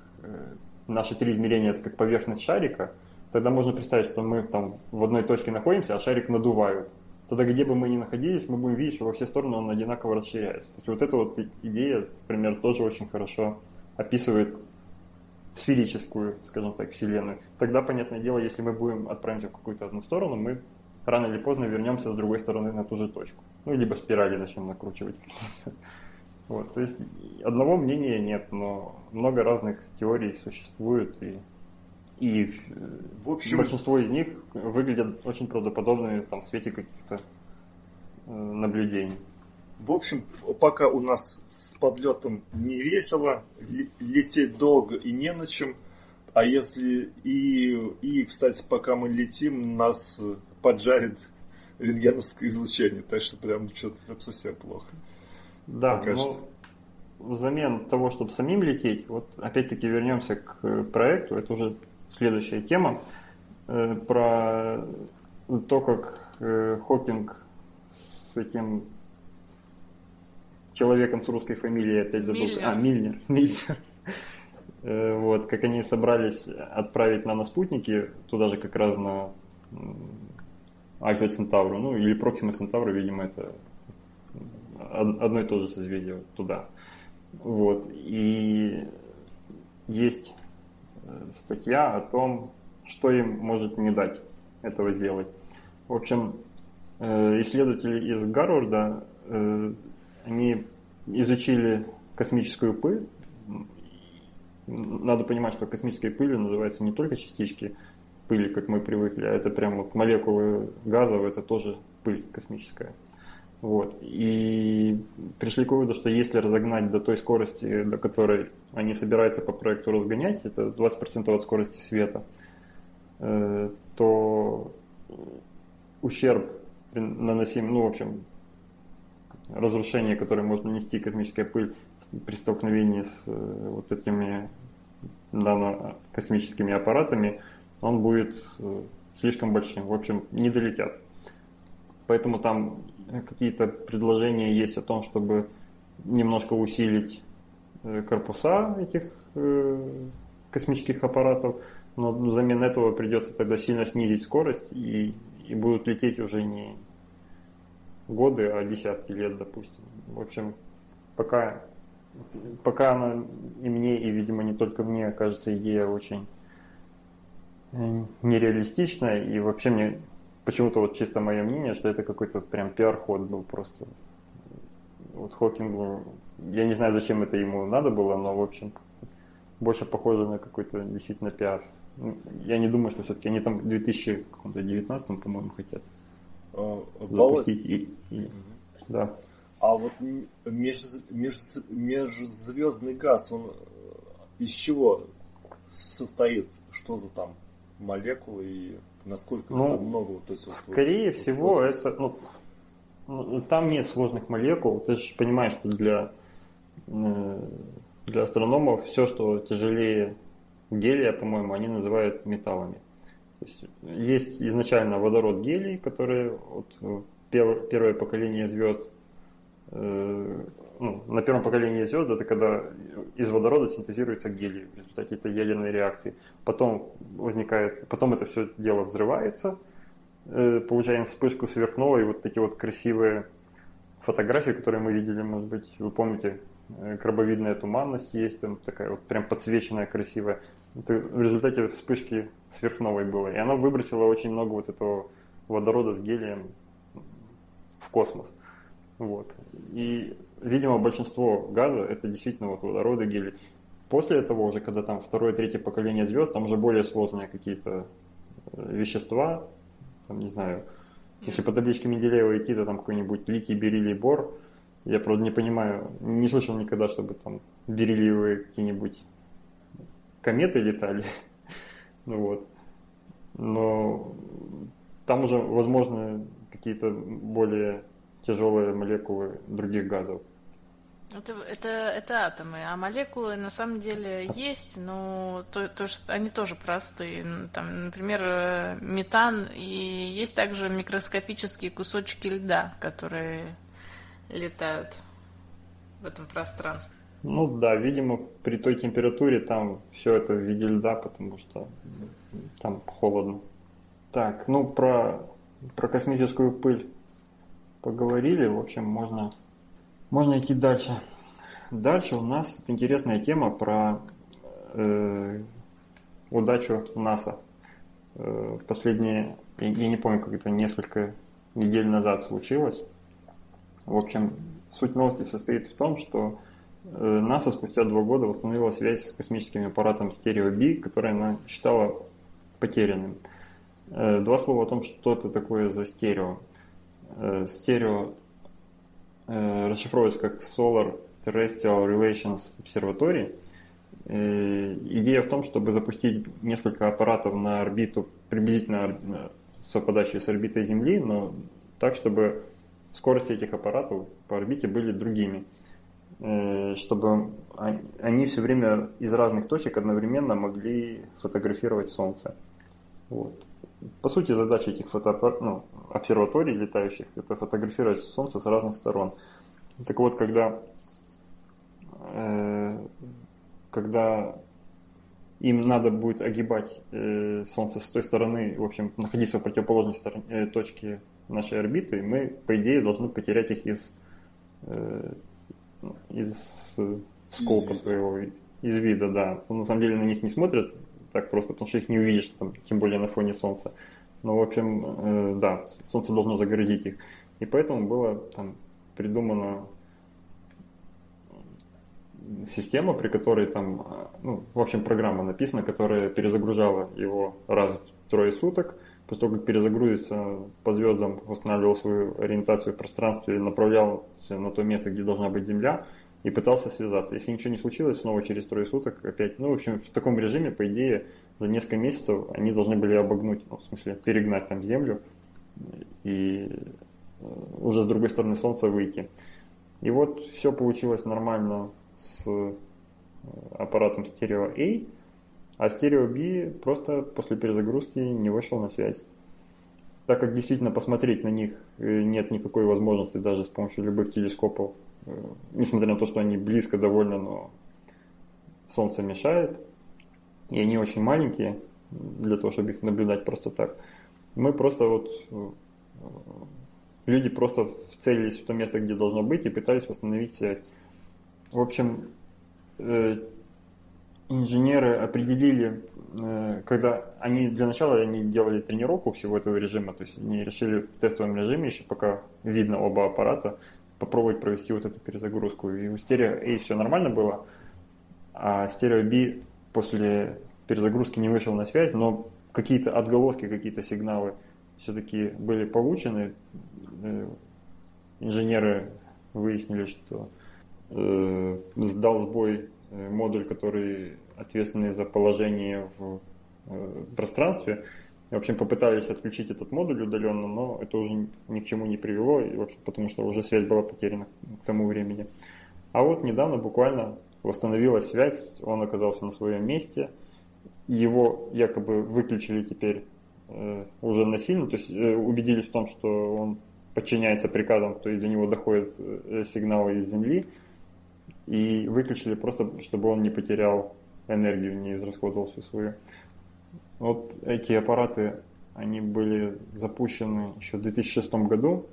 S1: наши три измерения, это как поверхность шарика, тогда можно представить, что мы там в одной точке находимся, а шарик надувают. Тогда где бы мы ни находились, мы будем видеть, что во все стороны он одинаково расширяется. То есть вот эта вот идея, например, тоже очень хорошо описывает сферическую, скажем так, Вселенную, тогда, понятное дело, если мы будем отправимся в какую-то одну сторону, мы рано или поздно вернемся с другой стороны на ту же точку. Ну, либо спирали начнем накручивать. Вот, то есть одного мнения нет, но много разных теорий существует, и, и в общем, большинство из них выглядят очень правдоподобными там, в свете каких-то э, наблюдений.
S3: В общем, пока у нас с подлетом не весело, лететь долго и не на чем, а если и, и, кстати, пока мы летим, нас поджарит рентгеновское излучение, так что прям что-то прям совсем плохо.
S1: Да, но взамен того, чтобы самим лететь, вот опять-таки вернемся к проекту, это уже следующая тема, э, про то, как э, Хокинг с этим человеком с русской фамилией, опять забыл, Мильнер. а, Мильнер, Мильнер, э, вот, как они собрались отправить наноспутники, туда же как раз на Альфа Центавру, ну или Проксима Центавру, видимо, это одно и то же созвездие туда. Вот. И есть э, статья о том, что им может не дать этого сделать. В общем, э, исследователи из Гарварда, э, они изучили космическую пыль. Надо понимать, что космической пылью называются не только частички пыли, как мы привыкли, а это прям вот молекулы газов, это тоже пыль космическая. Вот. И пришли к выводу, что если разогнать до той скорости, до которой они собираются по проекту разгонять, это 20% от скорости света, э, то ущерб наносим, ну, в общем, разрушение, которое может нанести космическая пыль при столкновении с э, вот этими космическими аппаратами, он будет э, слишком большим. В общем, не долетят. Поэтому там какие-то предложения есть о том, чтобы немножко усилить э, корпуса этих э, космических аппаратов, но взамен этого придется тогда сильно снизить скорость и, и будут лететь уже не годы, а десятки лет, допустим. В общем, пока, пока она и мне, и, видимо, не только мне, кажется идея очень э, нереалистичная, и вообще мне почему-то вот чисто мое мнение, что это какой-то прям пиар-ход был просто. Вот Хокингу, я не знаю, зачем это ему надо было, но, в общем, больше похоже на какой-то действительно пиар. Ну, я не думаю, что все-таки они там в 2019, по-моему, хотят а, запустить. И, и,
S3: да. А вот меж, меж, межзвездный газ, он э, из чего состоит? Что за там молекулы и Насколько ну, это много? То
S1: есть, скорее вот, всего, вот, это, ну, ну, там нет сложных молекул. Ты же понимаешь, что для, э, для астрономов все, что тяжелее гелия, по-моему, они называют металлами. То есть, есть изначально водород гелий, который вот, первое поколение звезд ну, на первом поколении звезд это когда из водорода синтезируется гелий в результате этой ядерной реакции. Потом возникает, потом это все дело взрывается, э, получаем вспышку сверхновой, вот такие вот красивые фотографии, которые мы видели, может быть, вы помните, э, крабовидная туманность есть, там такая вот прям подсвеченная, красивая. Это в результате вспышки сверхновой было. И она выбросила очень много вот этого водорода с гелием в космос. Вот. И, видимо, большинство газа это действительно вот водород и гелий. После этого уже, когда там второе, третье поколение звезд, там уже более сложные какие-то э, вещества, там, не знаю, если по табличке Менделеева идти, то там какой-нибудь литий, бериллий, бор. Я, правда, не понимаю, не слышал никогда, чтобы там бериллиевые какие-нибудь кометы летали. ну вот. Но там уже, возможно, какие-то более тяжелые молекулы других газов.
S2: Это, это, это атомы, а молекулы на самом деле есть, но то, то, что они тоже простые. Там, например, э, метан, и есть также микроскопические кусочки льда, которые летают в этом пространстве.
S1: Ну да, видимо, при той температуре там все это в виде льда, потому что там холодно. Так, ну про, про космическую пыль поговорили, в общем, можно, можно идти дальше. Дальше у нас интересная тема про э, удачу НАСА. Э, последние я, я не помню, как это несколько недель назад случилось. В общем, суть новости состоит в том, что э, НАСА спустя два года восстановила связь с космическим аппаратом Stereo B, который она считала потерянным. Э, два слова о том, что это такое за стерео. Э, стерео расшифровывается как Solar Terrestrial Relations Observatory. Идея в том, чтобы запустить несколько аппаратов на орбиту, приблизительно совпадающие с орбитой Земли, но так, чтобы скорости этих аппаратов по орбите были другими, э, чтобы они все время из разных точек одновременно могли фотографировать Солнце. Вот. По сути, задача этих фотоаппар... ну, обсерваторий летающих – это фотографировать Солнце с разных сторон. Так вот, когда, э, когда им надо будет огибать э, Солнце с той стороны, в общем, находиться в противоположной стороне, э, точке нашей орбиты, мы, по идее, должны потерять их из, э, из э, скопа из своего, из вида, да. Но на самом деле на них не смотрят так просто, потому что их не увидишь, там, тем более на фоне Солнца. Но, в общем, э, да, Солнце должно загородить их. И поэтому было там придумано система, при которой там, ну, в общем, программа написана, которая перезагружала его раз в трое суток, после того, как перезагрузится по звездам, восстанавливал свою ориентацию в пространстве, направлялся на то место, где должна быть Земля, и пытался связаться. Если ничего не случилось, снова через трое суток опять. Ну, в общем, в таком режиме, по идее, за несколько месяцев они должны были обогнуть, ну, в смысле, перегнать там Землю и э, уже с другой стороны Солнца выйти. И вот все получилось нормально с э, аппаратом Stereo A, а Stereo B просто после перезагрузки не вышел на связь. Так как действительно посмотреть на них э, нет никакой возможности даже с помощью любых телескопов, несмотря на то, что они близко довольно, но Солнце мешает, и они очень маленькие для того, чтобы их наблюдать просто так. Мы просто вот люди просто целились в то место, где должно быть, и пытались восстановить связь. В общем, э, инженеры определили, э, когда они для начала они делали тренировку всего этого режима, то есть они решили в тестовом режиме, еще пока видно оба аппарата, попробовать провести вот эту перезагрузку. И у стерео A все нормально было, а стерео B после перезагрузки не вышел на связь, но какие-то отголоски, какие-то сигналы все-таки были получены. Э, инженеры выяснили, что э, сдал сбой э, модуль, который ответственный за положение в э, пространстве. В общем, попытались отключить этот модуль удаленно, но это уже ни к чему не привело, и, в общем, потому что уже связь была потеряна к тому времени. А вот недавно буквально восстановилась связь, он оказался на своем месте, его якобы выключили теперь э, уже насильно, то есть э, убедились в том, что он подчиняется приказам, то есть до него доходят э, сигналы из Земли, и выключили просто, чтобы он не потерял энергию, не израсходовал всю свою. Вот эти аппараты, они были запущены еще в 2006 году,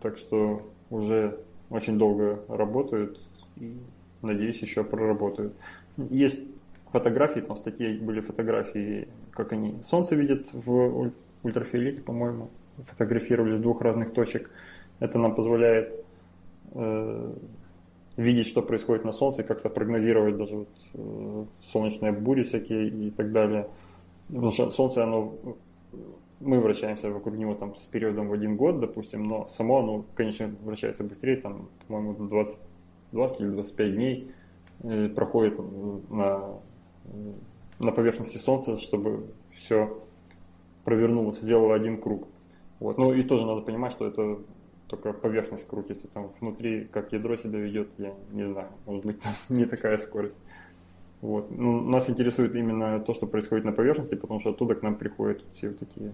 S1: так что уже очень долго работают и, надеюсь, еще проработают. Есть фотографии, там в статье были фотографии, как они Солнце видят в ультрафиолете, по-моему, фотографировали с двух разных точек. Это нам позволяет э, видеть, что происходит на Солнце, как-то прогнозировать даже вот, э, солнечные бури всякие и так далее. Потому что Солнце, оно, мы вращаемся вокруг него там с периодом в один год, допустим, но само оно, конечно, вращается быстрее, там, по-моему, 20, 20 или 25 дней э, проходит на, на поверхности Солнца, чтобы все провернулось, сделало один круг. Вот. Ну и тоже надо понимать, что это только поверхность крутится, там внутри, как ядро себя ведет, я не знаю, может быть, там не такая скорость. Вот. Ну, нас интересует именно то, что происходит на поверхности, потому что оттуда к нам приходят все вот такие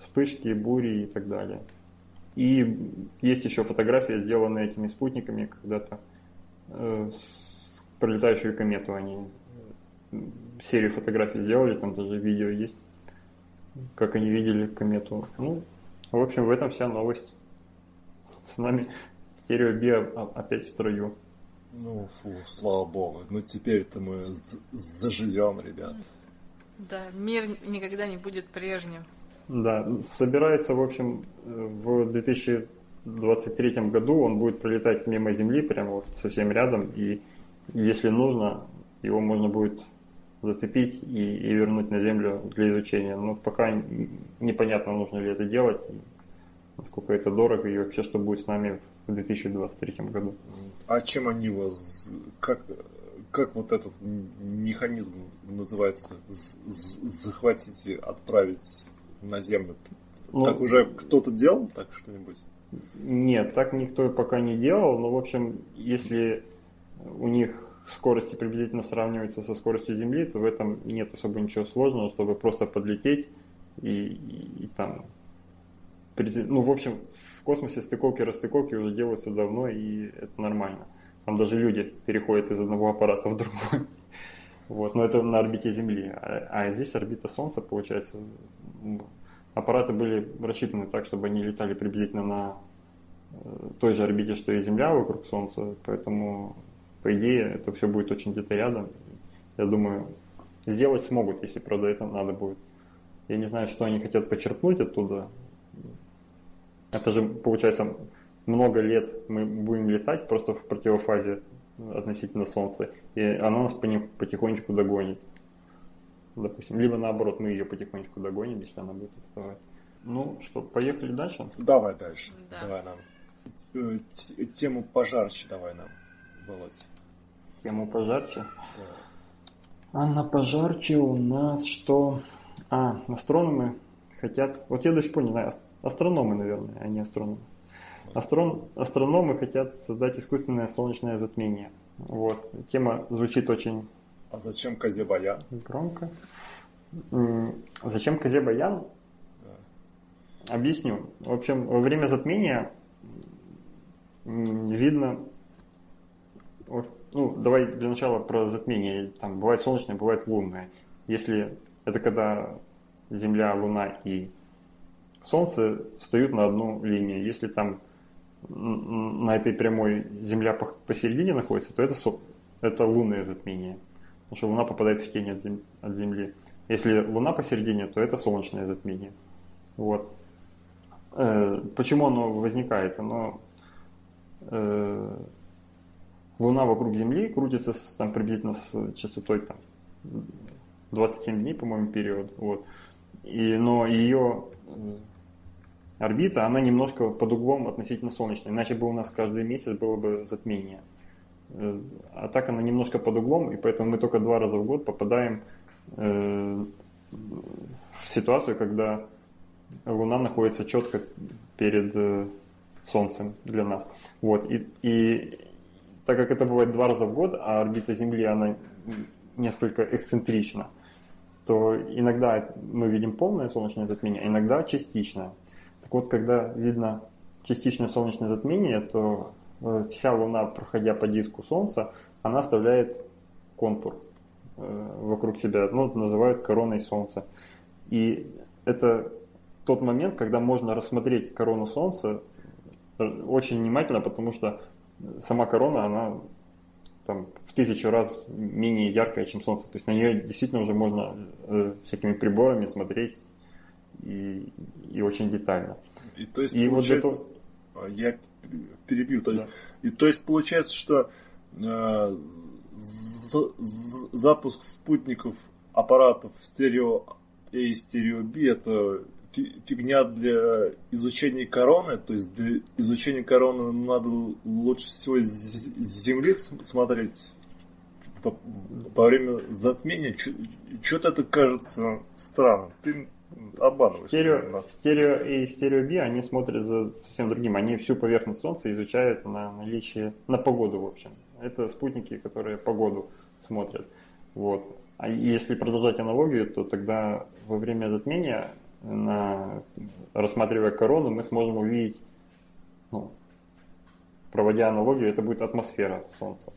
S1: вспышки, бури и так далее. И есть еще фотография, сделанная этими спутниками когда-то э, с пролетающую комету. Они э, серию фотографий сделали, там даже видео есть, как они видели комету. Ну, в общем, в этом вся новость. С нами стереобио опять в строю.
S3: Ну, фу, слава богу. Ну, теперь-то мы заживем, ребят.
S2: Да, мир никогда не будет прежним.
S1: Да, собирается, в общем, в 2023 году он будет пролетать мимо Земли, прямо вот совсем рядом, и если нужно, его можно будет зацепить и, и вернуть на Землю для изучения. Но пока непонятно, нужно ли это делать, насколько это дорого, и вообще, что будет с нами в 2023 году.
S3: А чем они вас, как, как вот этот механизм называется, захватить и отправить на Землю? Ну, так уже кто-то делал так что-нибудь?
S1: Нет, так никто пока не делал, но в общем, если у них скорости приблизительно сравниваются со скоростью Земли, то в этом нет особо ничего сложного, чтобы просто подлететь и, и, и там... Ну, в общем, космосе стыковки расстыковки уже делаются давно, и это нормально. Там даже люди переходят из одного аппарата в другой. Вот, но это на орбите Земли. А, а здесь орбита Солнца, получается, аппараты были рассчитаны так, чтобы они летали приблизительно на э, той же орбите, что и Земля вокруг Солнца, поэтому по идее, это все будет очень где-то рядом. Я думаю, сделать смогут, если, правда, это надо будет. Я не знаю, что они хотят почерпнуть оттуда. Это же, получается, много лет мы будем летать просто в противофазе относительно Солнца, и она нас потихонечку догонит. Допустим, либо наоборот, мы ее потихонечку догоним, если она будет отставать. Ну что, поехали дальше?
S3: Давай дальше. Да. Давай нам. Э, тему пожарче давай нам. Володь?
S1: Тему пожарче? Да. А на пожарче у нас что? А, астрономы хотят... Вот я до сих пор не знаю, астрономы, наверное, а не астрономы. Астрон... Астрономы хотят создать искусственное солнечное затмение. Вот. Тема звучит очень...
S3: А зачем Казебаян?
S1: Громко. Зачем Казебаян? Да. Объясню. В общем, во время затмения видно ну, давай для начала про затмение. Там бывает солнечное, бывает лунное. Если это когда Земля, Луна и Солнце встают на одну линию. Если там на этой прямой Земля посередине находится, то это, это лунное затмение. Потому что Луна попадает в тень от, зем, от Земли. Если Луна посередине, то это солнечное затмение. Вот. Э, почему оно возникает? Оно э, Луна вокруг Земли крутится с, там, приблизительно с частотой там, 27 дней, по-моему, период. Вот. И, но ее орбита, она немножко под углом относительно солнечной. Иначе бы у нас каждый месяц было бы затмение. Э, а так она немножко под углом, и поэтому мы только два раза в год попадаем э, в ситуацию, когда Луна находится четко перед э, Солнцем для нас. Вот. И, и так как это бывает два раза в год, а орбита Земли, она несколько эксцентрична, то иногда мы видим полное солнечное затмение, а иногда частичное. Так вот, когда видно частичное солнечное затмение, то э, вся Луна, проходя по диску Солнца, она оставляет контур э, вокруг себя, ну, это называют короной Солнца. И это тот момент, когда можно рассмотреть корону Солнца э, очень внимательно, потому что сама корона, она там, в тысячу раз менее яркая, чем Солнце. То есть на нее действительно уже можно э, всякими приборами смотреть и, и очень детально.
S3: И то есть, и получается, вот это... я перебью, то есть, да. и, то есть получается, что э, запуск спутников аппаратов стерео A и стерео B это фигня для изучения короны, то есть для изучения короны надо лучше всего с Земли смотреть во время затмения. Что-то это кажется странным. Ты обманываешь
S1: стерео, нас. Стерео и стерео B, они смотрят за совсем другим. Они всю поверхность Солнца изучают на наличие, на погоду, в общем. Это спутники, которые погоду смотрят. Вот. А если продолжать аналогию, то тогда во время затмения на, рассматривая корону, мы сможем увидеть, ну, проводя аналогию, это будет атмосфера Солнца.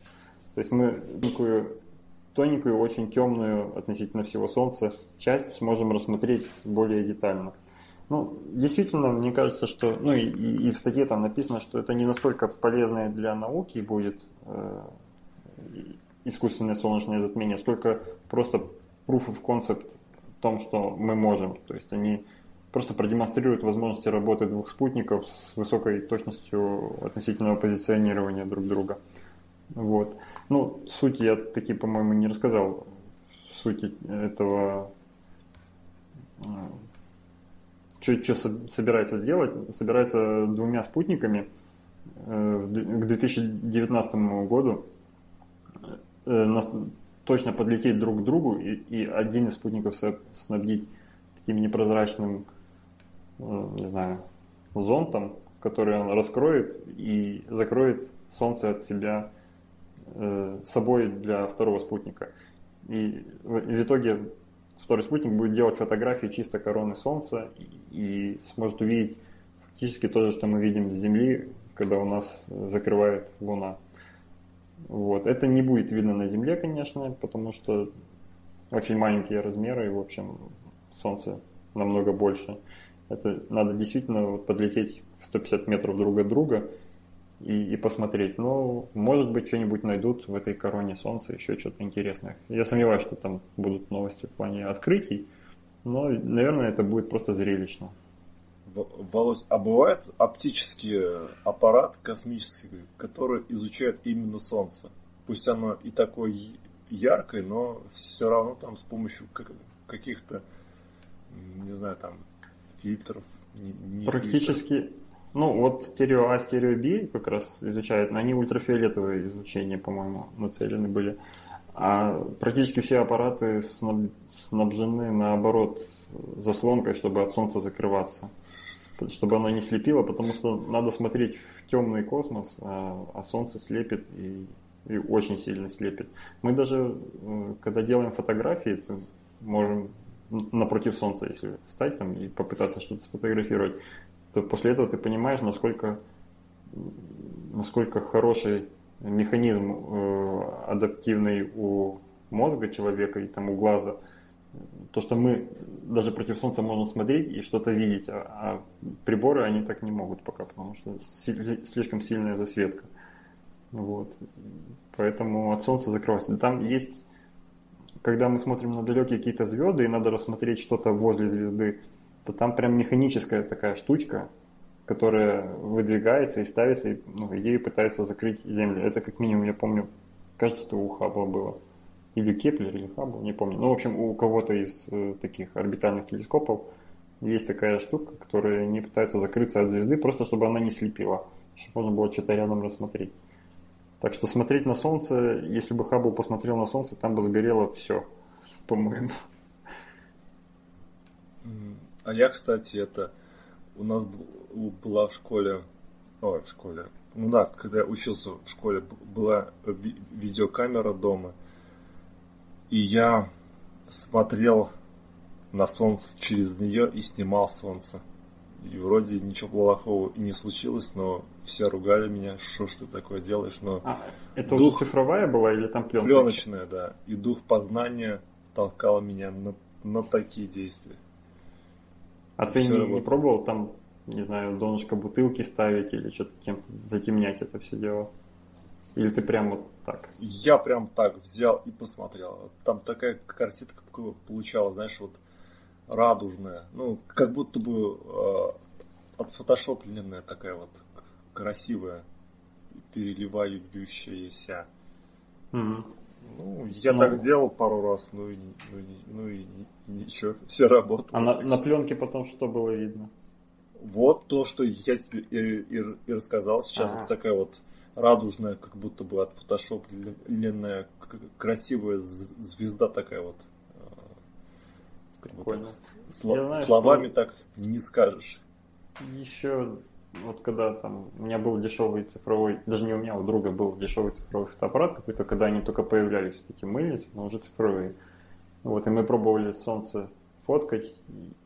S1: То есть мы такую тоненькую, очень темную относительно всего Солнца часть сможем рассмотреть более детально. Ну, действительно, мне кажется, что, ну и, и, в статье там написано, что это не настолько полезное для науки будет э, искусственное солнечное затмение, сколько просто proof of concept том, что мы можем. То есть они просто продемонстрирует возможности работы двух спутников с высокой точностью относительного позиционирования друг друга. Вот. Ну, суть я таки, по-моему, не рассказал сути этого что собирается сделать? Собирается двумя спутниками э, к 2019 году э, точно подлететь друг к другу и, и один из спутников снабдить таким непрозрачным, э, не знаю, зонтом, который он раскроет и закроет Солнце от себя собой для второго спутника. И в итоге второй спутник будет делать фотографии чисто короны Солнца и, и сможет увидеть фактически то же, что мы видим с Земли, когда у нас закрывает Луна. Вот. Это не будет видно на Земле, конечно, потому что очень маленькие размеры, и, в общем, Солнце намного больше. Это надо действительно вот подлететь 150 метров друг от друга – и, и посмотреть. Но, может быть, что-нибудь найдут в этой короне Солнца, еще что-то интересное. Я сомневаюсь, что там будут новости в плане открытий, но, наверное, это будет просто зрелищно.
S3: Володь, а бывает оптический аппарат космический, который изучает именно Солнце? Пусть оно и такое яркое, но все равно там с помощью каких-то, не знаю, там фильтров.
S1: Не, не Практически, фильтров ну, вот стерео А, стерео Б как раз изучают, они ультрафиолетовое излучение, по-моему, нацелены были. А практически все аппараты снабжены, наоборот, заслонкой, чтобы от солнца закрываться. Чтобы оно не слепило, потому что надо смотреть в темный космос, а, а солнце слепит и, и очень сильно слепит. Мы даже, э, когда делаем фотографии, можем напротив солнца, если встать там и попытаться что-то сфотографировать, то после этого ты понимаешь, насколько, насколько хороший механизм э, адаптивный у мозга человека и там у глаза. То, что мы даже против солнца можем смотреть и что-то видеть, а, а приборы они так не могут пока, потому что слишком сильная засветка. Вот. Поэтому от солнца закрываться. Там есть, когда мы смотрим на далекие какие-то звезды и надо рассмотреть что-то возле звезды, то там прям механическая такая штучка, которая выдвигается и ставится, и ну, ею пытаются закрыть Землю. Это как минимум, я помню, кажется, это у Хаббла было. Или Кеплер, или Хаббл, не помню. Ну, в общем, у кого-то из э, таких орбитальных телескопов есть такая штука, которая не пытается закрыться от звезды, просто чтобы она не слепила, чтобы можно было что-то рядом рассмотреть. Так что смотреть на Солнце, если бы Хаббл посмотрел на Солнце, там бы сгорело все, по-моему.
S3: А я, кстати, это у нас была в школе, ой, в школе, ну да, когда я учился в школе, была ви- видеокамера дома, и я смотрел на солнце через нее и снимал солнце. И вроде ничего плохого и не случилось, но все ругали меня, что ж ты такое делаешь, но... А,
S1: это дух... уже цифровая была или там пленка?
S3: Пленочная, да. И дух познания толкал меня на, на такие действия.
S1: А ты не, не пробовал там, не знаю, донышко бутылки ставить или что-то кем-то затемнять это все дело? Или ты прям вот так?
S3: Я прям так взял и посмотрел. Там такая картинка получалась, знаешь, вот радужная. Ну, как будто бы э, отфотошопленная такая вот красивая, переливающаяся.
S1: Угу.
S3: Ну, я ну, так сделал пару раз, ну, и, ну, ну и ничего, все работало.
S1: А на, на пленке потом что было видно?
S3: Вот то, что я тебе и, и, и рассказал сейчас. Ага. Вот такая вот радужная, как будто бы от фотошопленная, красивая звезда такая вот.
S1: А, Прикольно.
S3: Сло, знаю, словами что... так не скажешь.
S1: Еще вот когда там у меня был дешевый цифровой, даже не у меня, у друга был дешевый цифровой фотоаппарат какой-то, когда они только появлялись, такие мыльницы, но уже цифровые. Вот, и мы пробовали солнце фоткать,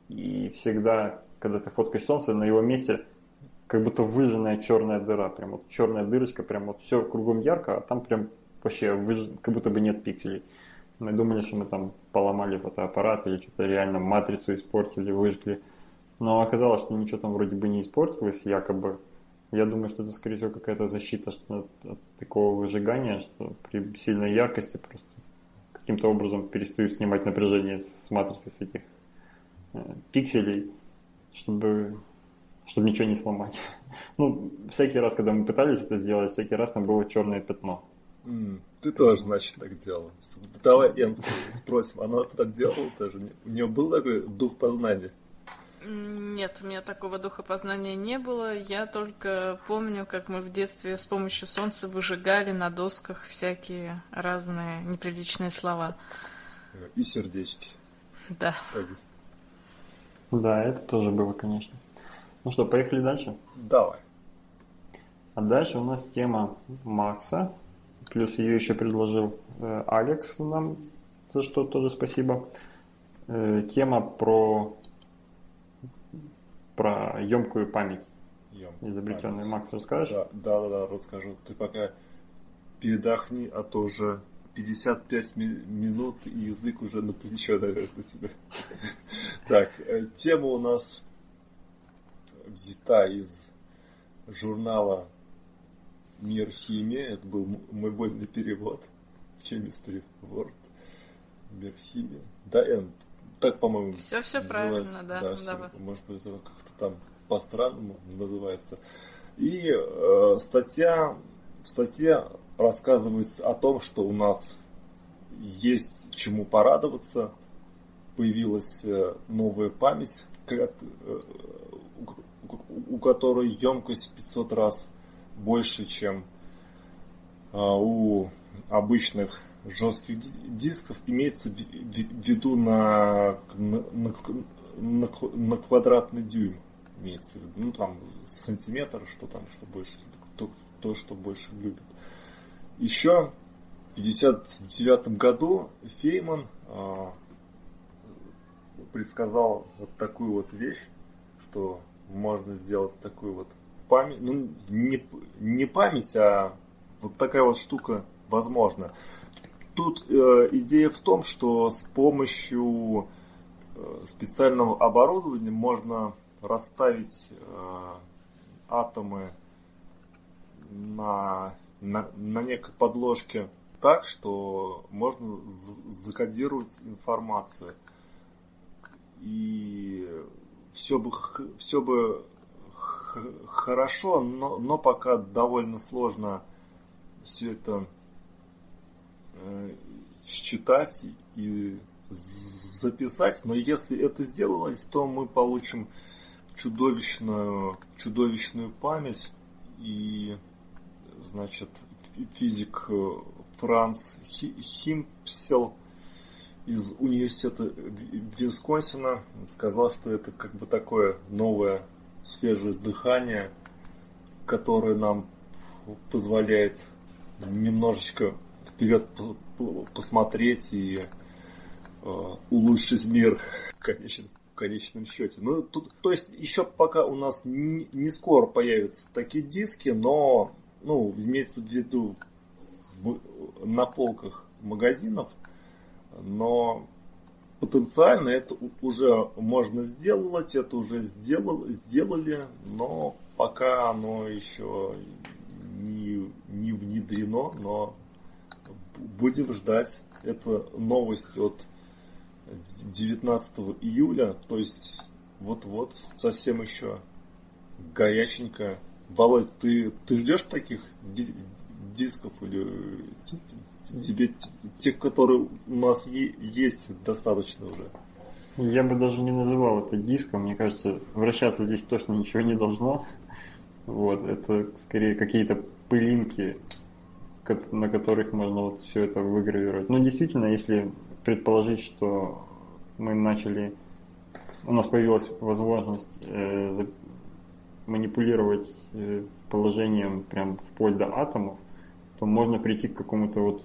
S1: и всегда, когда ты фоткаешь солнце, на его месте как будто выжженная черная дыра, прям вот черная дырочка, прям вот все кругом ярко, а там прям вообще выж... как будто бы нет пикселей. Мы думали, что мы там поломали фотоаппарат или что-то реально матрицу испортили, выжгли. Но оказалось, что ничего там вроде бы не испортилось, якобы. Я думаю, что это, скорее всего, какая-то защита что от, от такого выжигания, что при сильной яркости просто каким-то образом перестают снимать напряжение с матрицы с этих э, пикселей. чтобы, чтобы ничего не сломать. Ну, всякий раз, когда мы пытались это сделать, всякий раз там было черное пятно.
S3: Mm, ты тоже, значит, так делал. Давай Энску спросим, она так делала тоже? У нее был такой дух познания?
S2: Нет, у меня такого духа познания не было. Я только помню, как мы в детстве с помощью солнца выжигали на досках всякие разные неприличные слова.
S3: И сердечки.
S2: Да.
S1: Да, это тоже было, конечно. Ну что, поехали дальше?
S3: Давай.
S1: А дальше у нас тема Макса. Плюс ее еще предложил э, Алекс нам, за что тоже спасибо. Э, тема про про емкую память. Емкую изобретенную. Память. Макс, расскажешь?
S3: Да, да, да, расскажу. Ты пока передохни, а то уже 55 ми- минут и язык уже на плечо давит на тебя. Так, э, тема у нас взята из журнала Мир химии. Это был мой вольный перевод. Chemistry Word. Мир химии. Да, Н, так, по-моему,
S2: Все, все правильно, да. да
S3: все, может быть, это как-то там по-странному называется. И э, статья, в статье рассказывается о том, что у нас есть чему порадоваться. Появилась э, новая память, э, у которой емкость 500 раз больше, чем э, у обычных жестких дисков имеется в виду на, на, на, на квадратный дюйм. Имеется в виду, ну там сантиметр, что там, что больше, то, то что больше любит. Еще в 59 году Фейман э, предсказал вот такую вот вещь, что можно сделать такую вот память, ну не, не память, а вот такая вот штука возможна. Тут э, идея в том, что с помощью э, специального оборудования можно расставить э, атомы на, на, на некой подложке так, что можно закодировать информацию. И все бы, все бы хорошо, но, но пока довольно сложно все это Э, считать и записать, но если это сделалось, то мы получим чудовищную, чудовищную память и значит физик э, Франц Химпсел из университета Висконсина сказал, что это как бы такое новое свежее дыхание, которое нам позволяет немножечко вперед посмотреть и э, улучшить мир в конечном, в конечном счете. Ну, тут, то есть еще пока у нас не, не скоро появятся такие диски, но ну, имеется в виду на полках магазинов, но потенциально это уже можно сделать, это уже сделал, сделали, но пока оно еще не, не внедрено, но будем ждать. Это новость от 19 июля, то есть вот-вот, совсем еще горяченько. Володь, ты, ты ждешь таких дисков или тебе тех, которые у нас есть, достаточно уже?
S1: Я бы даже не называл это диском. Мне кажется, вращаться здесь точно ничего не должно. Вот, это скорее какие-то пылинки на которых можно вот все это выгравировать. Ну, действительно, если предположить, что мы начали, у нас появилась возможность э, манипулировать э, положением прям вплоть до атомов, то можно прийти к какому-то вот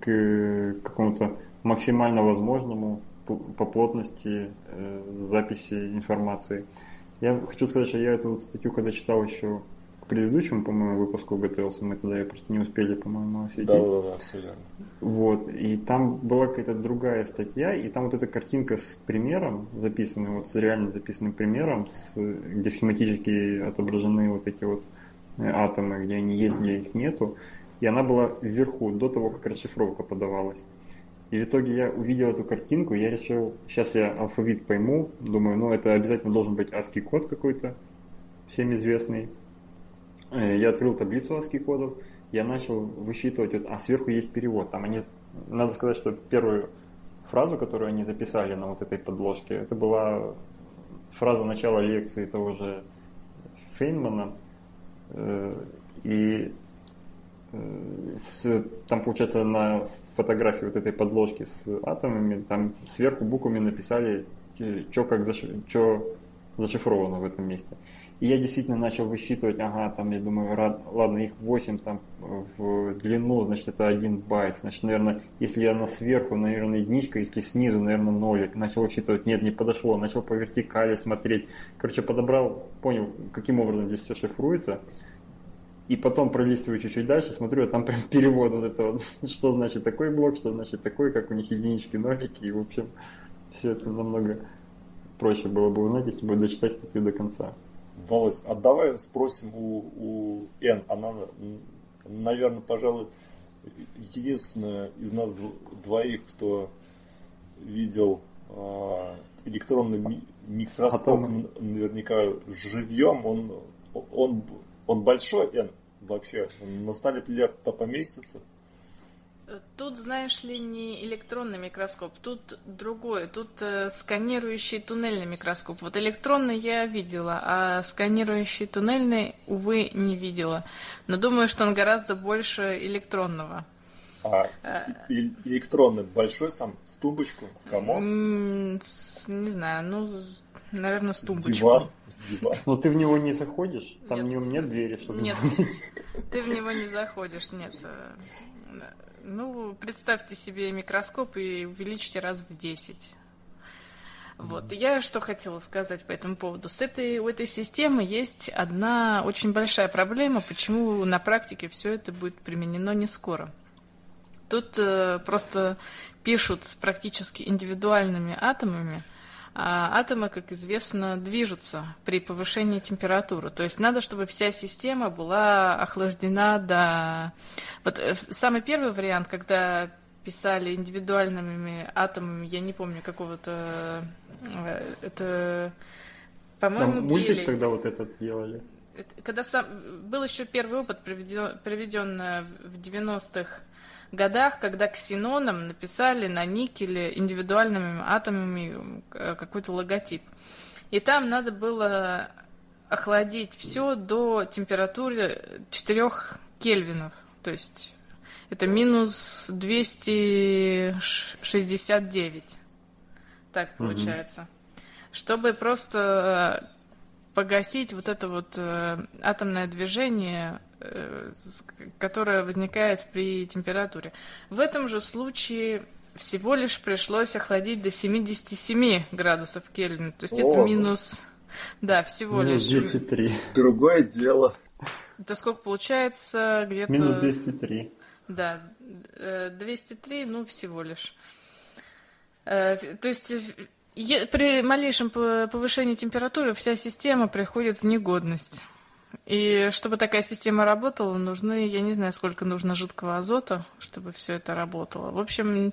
S1: к какому-то максимально возможному по плотности э, записи информации. Я хочу сказать, что я эту вот статью, когда читал еще предыдущему, по-моему, выпуску готовился, мы тогда ее просто не успели, по-моему, осветить.
S3: Да, да, да, все верно.
S1: Вот, и там была какая-то другая статья, и там вот эта картинка с примером, записанной, вот с реально записанным примером, с, где схематически отображены вот эти вот э, атомы, где они есть, где их нету, и она была вверху, до того, как расшифровка подавалась. И в итоге я увидел эту картинку, я решил, сейчас я алфавит пойму, думаю, ну это обязательно должен быть ASCII код какой-то, всем известный. Э, я открыл таблицу ASCII кодов, я начал высчитывать, вот, а сверху есть перевод. Там они, надо сказать, что первую фразу, которую они записали на вот этой подложке, это была фраза начала лекции того же Фейнмана. Э, и э, с, там, получается, на фотографии вот этой подложки с атомами, там сверху буквами написали, э, что как зашиф... что зашифровано в этом месте. И я действительно начал высчитывать, ага, там, я думаю, ладно, их 8 там в длину, значит, это 1 байт, значит, наверное, если она сверху, наверное, единичка, если снизу, наверное, нолик. Начал высчитывать, нет, не подошло, начал по вертикали смотреть. Короче, подобрал, понял, каким образом здесь все шифруется. И потом пролистываю чуть-чуть дальше, смотрю, а там прям перевод вот это вот, что значит такой блок, что значит такой, как у них единички, нолики, и, в общем, все это намного проще было бы узнать, если бы дочитать статью до конца.
S3: Володь, а давай спросим у, у Н, она, наверное, пожалуй, единственная из нас двоих, кто видел э, электронный микроскоп, а наверняка живьем, он, он он большой, Эн, вообще. На столе то поместится.
S2: Тут, знаешь ли, не электронный микроскоп, тут другой, тут э, сканирующий туннельный микроскоп. Вот электронный я видела, а сканирующий туннельный, увы, не видела. Но думаю, что он гораздо больше электронного.
S3: А э, электронный большой сам, с тумбочку, с комод?
S2: Не знаю, ну Наверное, с тумбочкой. С
S3: диван. С диван.
S1: Но ты в него не заходишь? Там нет, в нем нет двери, чтобы
S2: Нет, ты в него не заходишь, нет. Ну, представьте себе микроскоп и увеличьте раз в 10. Вот. Я что хотела сказать по этому поводу. С этой, у этой системы есть одна очень большая проблема, почему на практике все это будет применено не скоро. Тут э, просто пишут с практически индивидуальными атомами – а атомы, как известно, движутся при повышении температуры. То есть надо, чтобы вся система была охлаждена до... Вот э, самый первый вариант, когда писали индивидуальными атомами, я не помню какого-то... Э, это,
S1: по-моему, мультик тогда вот этот делали.
S2: Когда сам... Был еще первый опыт, проведен, проведен в 90-х годах, когда ксеноном написали на никеле индивидуальными атомами э, какой-то логотип. И там надо было охладить все до температуры 4 кельвинов. То есть это минус 269. Так получается. Угу. Чтобы просто э, погасить вот это вот э, атомное движение которая возникает при температуре. В этом же случае всего лишь пришлось охладить до 77 градусов Кельвина. То есть О, это минус... Да, всего минус
S1: лишь... 203.
S3: Другое дело.
S2: Это сколько получается? Где-то...
S1: Минус 203.
S2: Да, 203, э, ну, всего лишь. Э, то есть при малейшем повышении температуры вся система приходит в негодность. И чтобы такая система работала, нужны, я не знаю, сколько нужно жидкого азота, чтобы все это работало. В общем,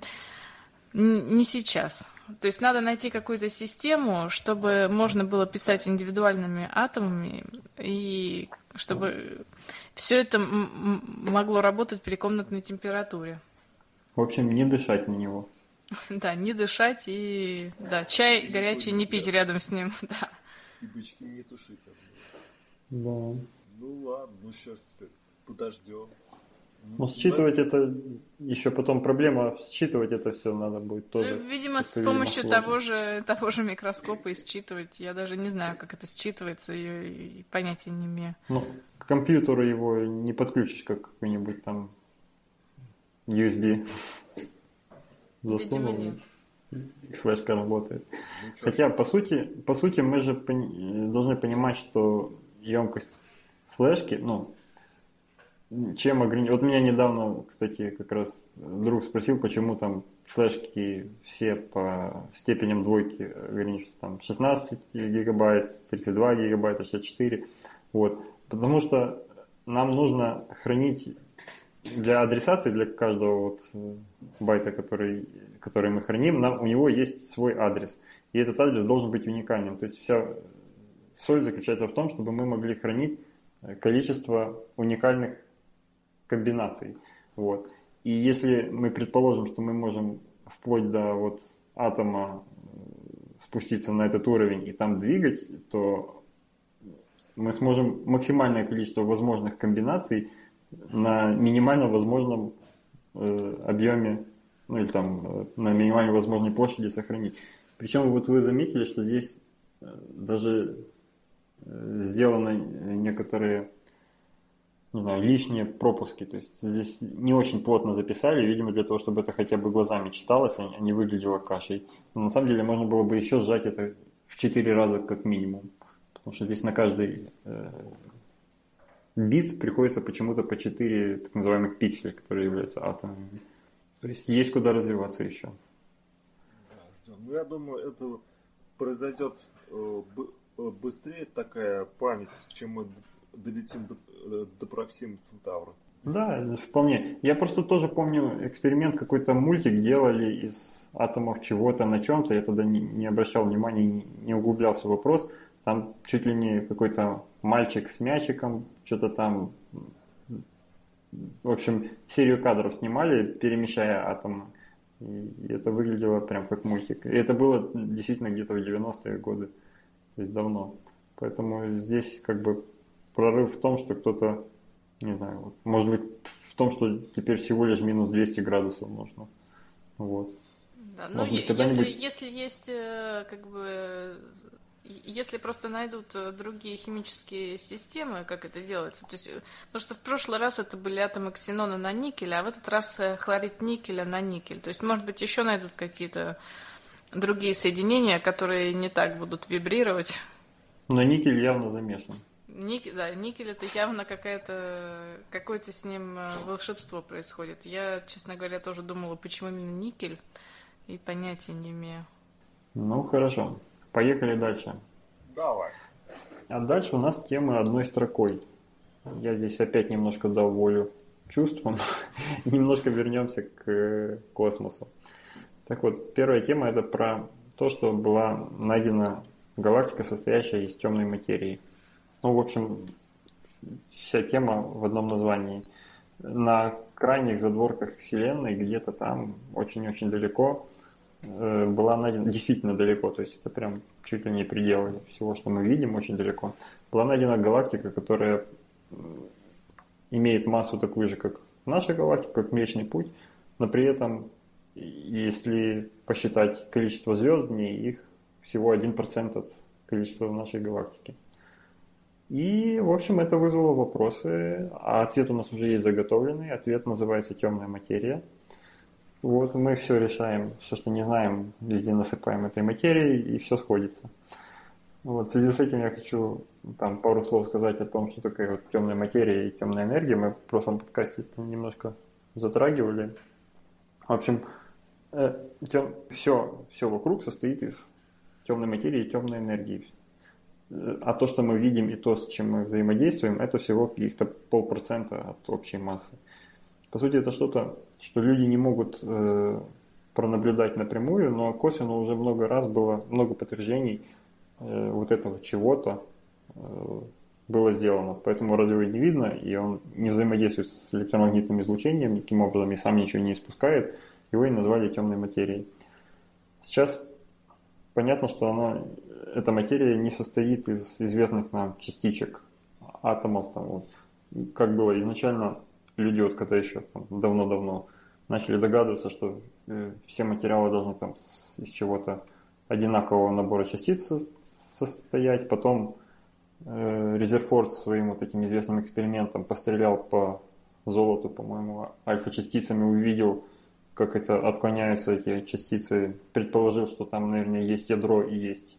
S2: не сейчас. То есть надо найти какую-то систему, чтобы можно было писать индивидуальными атомами, и чтобы все это могло работать при комнатной температуре.
S1: В общем, не дышать на него.
S2: Да, не дышать и да, чай горячий не пить рядом с ним. Да.
S3: И бычки не тушить.
S1: Да.
S3: Ну ладно, ну сейчас подождем.
S1: Ну, считывать это еще потом проблема, считывать это все надо будет тоже.
S2: Ну, видимо, с помощью сложно. того же, того же микроскопа и считывать. Я даже не знаю, как это считывается, и, и понятия не имею.
S1: Ну, к компьютеру его не подключишь, как какой-нибудь там USB. Засунул, флешка работает. Ну, Хотя, по сути, по сути, мы же пони- должны понимать, что емкость флешки, ну, чем ограничить. Вот меня недавно, кстати, как раз друг спросил, почему там флешки все по степеням двойки ограничиваются. Там 16 гигабайт, 32 гигабайта, 64. Вот. Потому что нам нужно хранить для адресации, для каждого вот байта, который, который мы храним, нам, у него есть свой адрес. И этот адрес должен быть уникальным. То есть вся соль заключается в том, чтобы мы могли хранить э, количество уникальных комбинаций. Вот. И если мы предположим, что мы можем вплоть до вот атома спуститься на этот уровень и там двигать, то мы сможем максимальное количество возможных комбинаций на минимально возможном э, объеме, ну или там э, на минимально возможной площади сохранить. Причем вот вы заметили, что здесь э, даже сделаны некоторые не знаю, лишние пропуски. То есть здесь не очень плотно записали, видимо, для того, чтобы это хотя бы глазами читалось, а не выглядело кашей. Но на самом деле можно было бы еще сжать это в 4 раза как минимум. Потому что здесь на каждый э, бит приходится почему-то по 4 так называемых пикселя, которые являются атомами. То есть есть куда развиваться еще.
S3: Ну, я думаю, это произойдет э, быстрее такая память, чем мы долетим до, э, до Проксима Центавра.
S1: Да, вполне. Я просто тоже помню эксперимент, какой-то мультик делали из атомов чего-то на чем-то. Я тогда не, не обращал внимания, не, не углублялся в вопрос. Там чуть ли не какой-то мальчик с мячиком, что-то там... В общем, серию кадров снимали, перемещая атомы. И это выглядело прям как мультик. И это было действительно где-то в 90-е годы. То есть давно. Поэтому здесь как бы прорыв в том, что кто-то, не знаю, вот, может быть в том, что теперь всего лишь минус 200 градусов нужно. Вот.
S2: Да, ну, быть, если, если есть э, как бы если просто найдут э, другие химические системы, как это делается, то есть, э, потому что в прошлый раз это были атомы ксенона на никель, а в этот раз хлорид никеля на никель. То есть, может быть, еще найдут какие-то другие соединения, которые не так будут вибрировать.
S1: Но никель явно замешан.
S2: Ник, да, никель это явно какая-то какое-то с ним э, волшебство происходит. Я, честно говоря, тоже думала, почему именно никель, и понятия не имею.
S1: Ну хорошо, поехали дальше.
S3: Давай.
S1: А дальше у нас тема одной строкой. Я здесь опять немножко дал волю чувствам. немножко вернемся к э, космосу. Так вот, первая тема это про то, что была найдена галактика, состоящая из темной материи. Ну, в общем, вся тема в одном названии. На крайних задворках Вселенной, где-то там, очень-очень далеко, э, была найдена, действительно далеко, то есть это прям чуть ли не пределы всего, что мы видим, очень далеко, была найдена галактика, которая имеет массу такую же, как наша галактика, как Млечный Путь, но при этом, если посчитать количество звезд в ней, их всего 1% от количества нашей галактики. И, в общем, это вызвало вопросы. А ответ у нас уже есть заготовленный. Ответ называется темная материя. Вот мы все решаем, все, что не знаем, везде насыпаем этой материей, и все сходится. Вот, в связи с этим я хочу там пару слов сказать о том, что такое вот темная материя и темная энергия. Мы в прошлом подкасте это немножко затрагивали. В общем, тем, все, все вокруг состоит из темной материи и темной энергии а то, что мы видим и то, с чем мы взаимодействуем, это всего каких-то полпроцента от общей массы. По сути, это что-то, что люди не могут э, пронаблюдать напрямую, но косвенно уже много раз было, много подтверждений э, вот этого чего-то э, было сделано. Поэтому разве не видно, и он не взаимодействует с электромагнитным излучением никаким образом, и сам ничего не испускает, его и назвали темной материей. Сейчас понятно, что она эта материя не состоит из известных нам частичек, атомов. Там, вот. Как было изначально, люди вот когда еще давно-давно начали догадываться, что э, все материалы должны там из чего-то одинакового набора частиц состоять. Потом э, Резерфорд своим вот этим известным экспериментом пострелял по золоту, по-моему, альфа-частицами, увидел, как это отклоняются эти частицы, предположил, что там, наверное, есть ядро и есть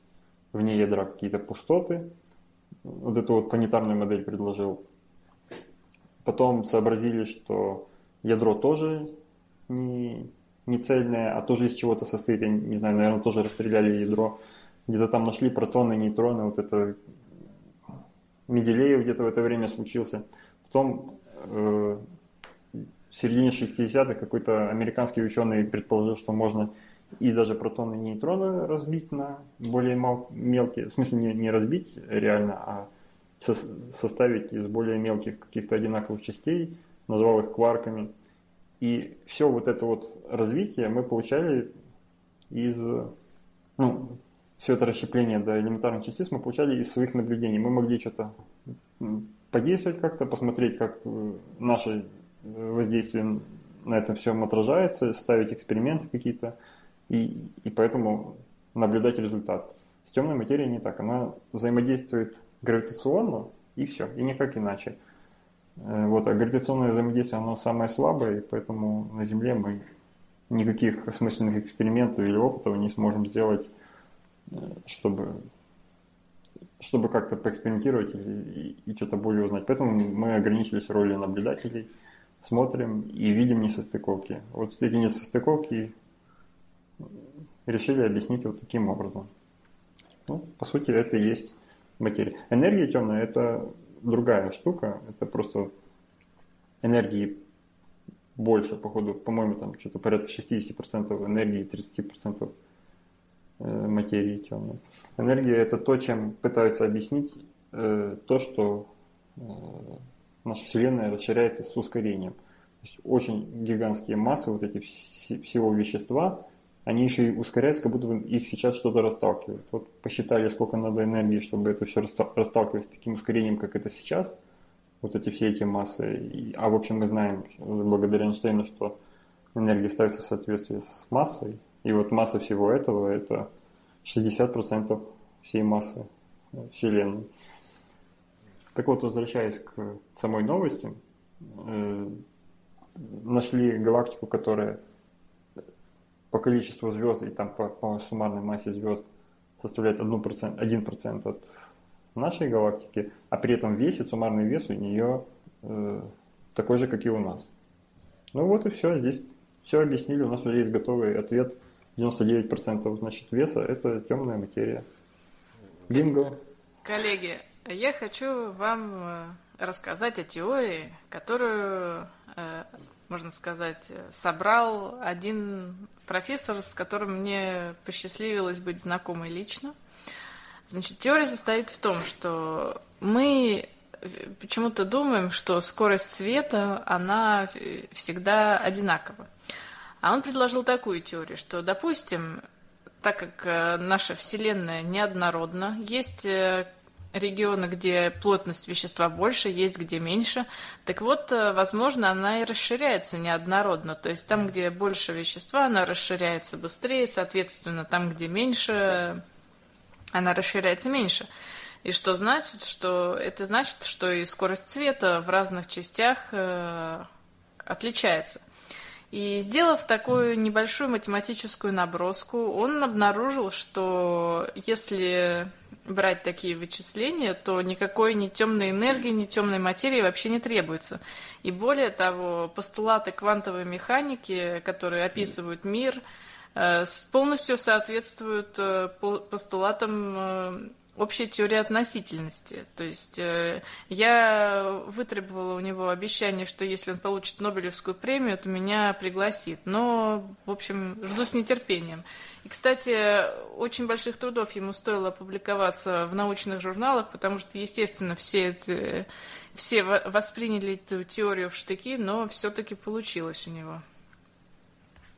S1: вне ядра какие-то пустоты. Вот эту вот планетарную модель предложил. Потом сообразили, что ядро тоже не, не цельное, а тоже из чего-то состоит. Я не знаю, наверное, тоже расстреляли ядро. Где-то там нашли протоны, нейтроны, вот это Менделеев где-то в это время случился. Потом э, в середине 60-х какой-то американский ученый предположил, что можно и даже протоны и нейтроны разбить на более мелкие, в смысле не, не разбить реально, а со, составить из более мелких каких-то одинаковых частей, назвал их кварками. И все вот это вот развитие мы получали из, ну, все это расщепление до элементарных частиц мы получали из своих наблюдений. Мы могли что-то подействовать как-то, посмотреть, как э, наше воздействие на этом всем отражается, ставить эксперименты какие-то, и, и поэтому наблюдать результат. С темной материей не так. Она взаимодействует гравитационно, и все, и никак иначе. Э, вот, а гравитационное взаимодействие, оно самое слабое, и поэтому на Земле мы никаких осмысленных экспериментов или опытов не сможем сделать, э, чтобы, чтобы как-то поэкспериментировать и, и, и что-то более узнать. Поэтому мы ограничились ролью наблюдателей, смотрим и видим несостыковки. Вот эти несостыковки решили объяснить вот таким образом. Ну, по сути, это и есть материя. Энергия темная – это другая штука. Это просто энергии больше, походу, по-моему, там что-то порядка 60% энергии, 30% э, материи темной. Энергия – это то, чем пытаются объяснить э, то, что э, наша Вселенная расширяется с ускорением. То есть очень гигантские массы вот эти всего вещества, они еще и ускоряются, как будто их сейчас что-то расталкивает. Вот посчитали, сколько надо энергии, чтобы это все расталкивать с таким ускорением, как это сейчас, вот эти все эти массы. А в общем мы знаем, благодаря Эйнштейну, что энергия ставится в соответствии с массой. И вот масса всего этого это 60% всей массы Вселенной. Так вот, возвращаясь к самой новости, э, нашли галактику, которая по количеству звезд и там по, по суммарной массе звезд составляет 1%, 1% от нашей галактики, а при этом весит, суммарный вес у нее э, такой же, как и у нас. Ну вот и все, здесь все объяснили, у нас уже есть готовый ответ. 99% значит веса – это темная материя. Бинго.
S2: Коллеги, я хочу вам э, рассказать о теории, которую э, можно сказать, собрал один профессор, с которым мне посчастливилось быть знакомой лично. Значит, теория состоит в том, что мы почему-то думаем, что скорость света, она всегда одинакова. А он предложил такую теорию, что, допустим, так как наша Вселенная неоднородна, есть э, регионы, где плотность вещества больше, есть где меньше. Так вот, э, возможно, она и расширяется неоднородно. То есть там, где больше вещества, она расширяется быстрее, соответственно, там, где меньше, она расширяется меньше. И что значит, что это значит, что и скорость света в разных частях э, отличается. И сделав такую небольшую математическую наброску, он обнаружил, что если брать такие вычисления, то никакой ни темной энергии, ни темной материи вообще не требуется. И более того, постулаты квантовой механики, которые описывают мир, э, полностью соответствуют э, постулатам э, общей теории относительности. То есть я вытребовала у него обещание, что если он получит Нобелевскую премию, то меня пригласит. Но, в общем, жду с нетерпением. И, кстати, очень больших трудов ему стоило опубликоваться в научных журналах, потому что, естественно, все, это, все восприняли эту теорию в штыки, но все-таки получилось у него.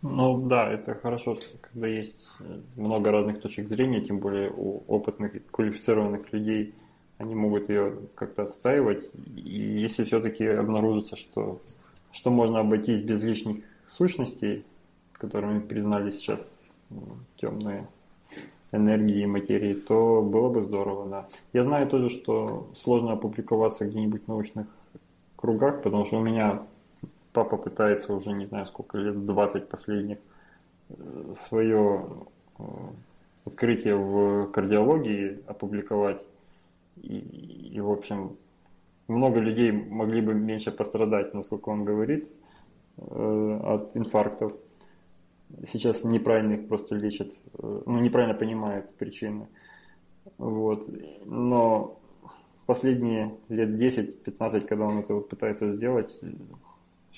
S1: Ну да, это хорошо, когда есть много разных точек зрения, тем более у опытных и квалифицированных людей, они могут ее как-то отстаивать. И если все-таки обнаружится, что, что можно обойтись без лишних сущностей, которыми признали сейчас темные энергии и материи, то было бы здорово, да. Я знаю тоже, что сложно опубликоваться где-нибудь в научных кругах, потому что у меня папа пытается уже не знаю сколько лет, 20 последних, э, свое э, открытие в кардиологии опубликовать. И, и, в общем, много людей могли бы меньше пострадать, насколько он говорит, э, от инфарктов сейчас неправильно их просто лечат, ну, неправильно понимают причины. Вот. Но последние лет 10-15, когда он это вот пытается сделать,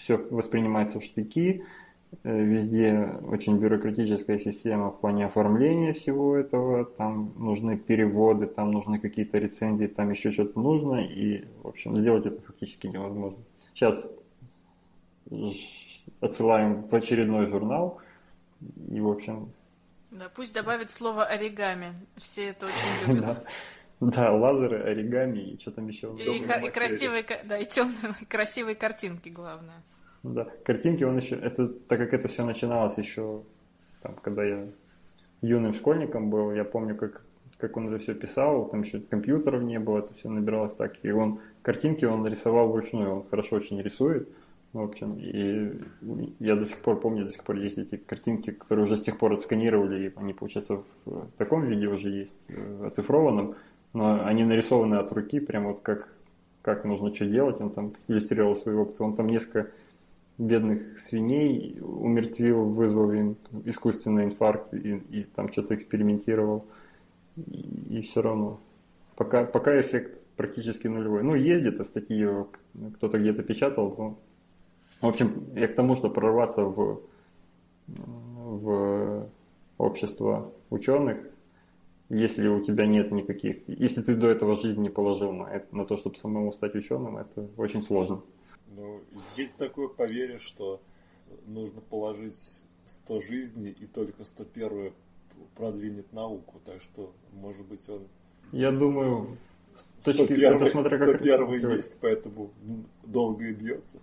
S1: все воспринимается в штыки, Э, везде очень бюрократическая система в плане оформления всего этого, там нужны переводы, там нужны какие-то рецензии, там еще что-то нужно, и, в общем, сделать это фактически невозможно. Сейчас отсылаем в очередной журнал, и, в общем...
S2: Да, пусть добавит слово оригами, все это очень любят.
S1: Да, лазеры, оригами и что там еще.
S2: И, и красивые, да, и темные, красивые картинки, главное.
S1: Да, картинки он еще, это, так как это все начиналось еще, там, когда я юным школьником был, я помню, как, как он это все писал, там еще компьютеров не было, это все набиралось так, и он, картинки он рисовал вручную, он хорошо очень рисует, в общем, и я до сих пор помню, до сих пор есть эти картинки, которые уже с тех пор отсканировали, и они, получается, в таком виде уже есть, э, оцифрованном, но они нарисованы от руки, прям вот как, как нужно что делать, он там иллюстрировал свой опыт, он там несколько бедных свиней умертвил, вызвал им искусственный инфаркт и, и там что-то экспериментировал. И, и все равно. Пока, пока эффект практически нулевой. Ну, есть где-то статьи, кто-то где-то печатал. Но... В общем, я к тому, что прорваться в, в общество ученых, если у тебя нет никаких... Если ты до этого жизни не положил на, это, на то, чтобы самому стать ученым, это очень сложно.
S3: Ну, есть такое поверье, что нужно положить 100 жизней, и только 101 продвинет науку. Так что, может быть, он...
S1: Я думаю,
S3: с точки, 101, это смотря как 101 есть, поэтому долго и бьется.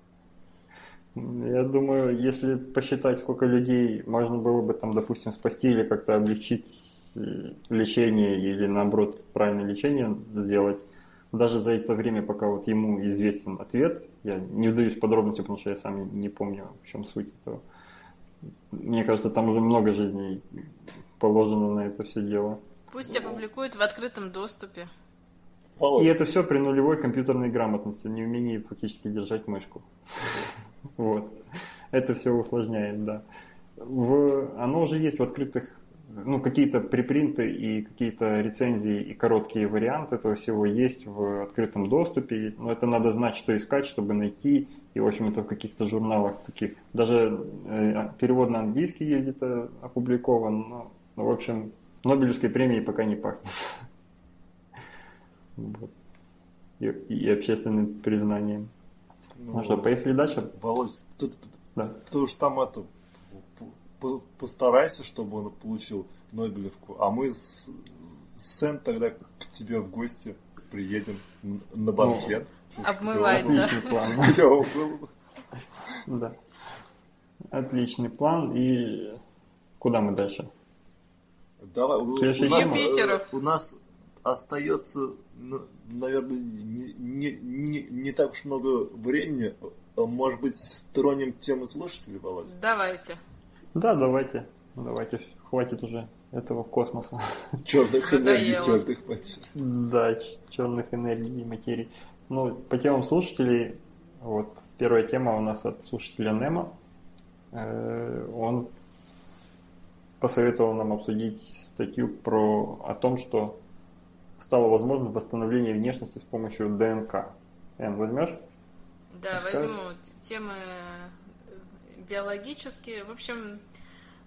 S1: Я думаю, если посчитать, сколько людей можно было бы там, допустим, спасти или как-то облегчить лечение или наоборот правильное лечение сделать, даже за это время, пока вот ему известен ответ, я не вдаюсь в подробности, потому что я сам не помню, в чем суть этого. Мне кажется, там уже много жизней положено на это все дело.
S2: Пусть опубликуют в открытом доступе.
S1: И это все при нулевой компьютерной грамотности, не умении фактически держать мышку. Вот. Это все усложняет, да. В... Оно уже есть в открытых ну, какие-то припринты и какие-то рецензии и короткие варианты этого всего есть в открытом доступе, но это надо знать, что искать, чтобы найти, и, в общем, это в каких-то журналах таких. Даже э, перевод на английский есть где-то опубликован, но, ну, в общем, Нобелевской премии пока не пахнет. Вот. И, и общественным признанием. Ну, ну что, поехали дальше?
S3: Володь, ты, ты, да. ты уж там это постарайся, чтобы он получил Нобелевку, а мы с, с Сен тогда к тебе в гости приедем на банкет.
S2: Ну, обмывать, да.
S1: Отличный план. Да. Отличный план. И куда мы дальше?
S3: Давай, у, нас, у нас остается, наверное, не, не, не, не так уж много времени. Может быть, тронем темы слушателей, Володя?
S2: Давайте.
S1: Да, давайте. Давайте. Хватит уже этого космоса.
S3: Черных энергий стертых
S1: Да, черных энергий и материй. Ну, по темам слушателей, вот первая тема у нас от слушателя Немо. Э, он посоветовал нам обсудить статью про о том, что стало возможным восстановление внешности с помощью ДНК. Эн, возьмешь?
S2: Да, возьму. Темы биологические. В общем,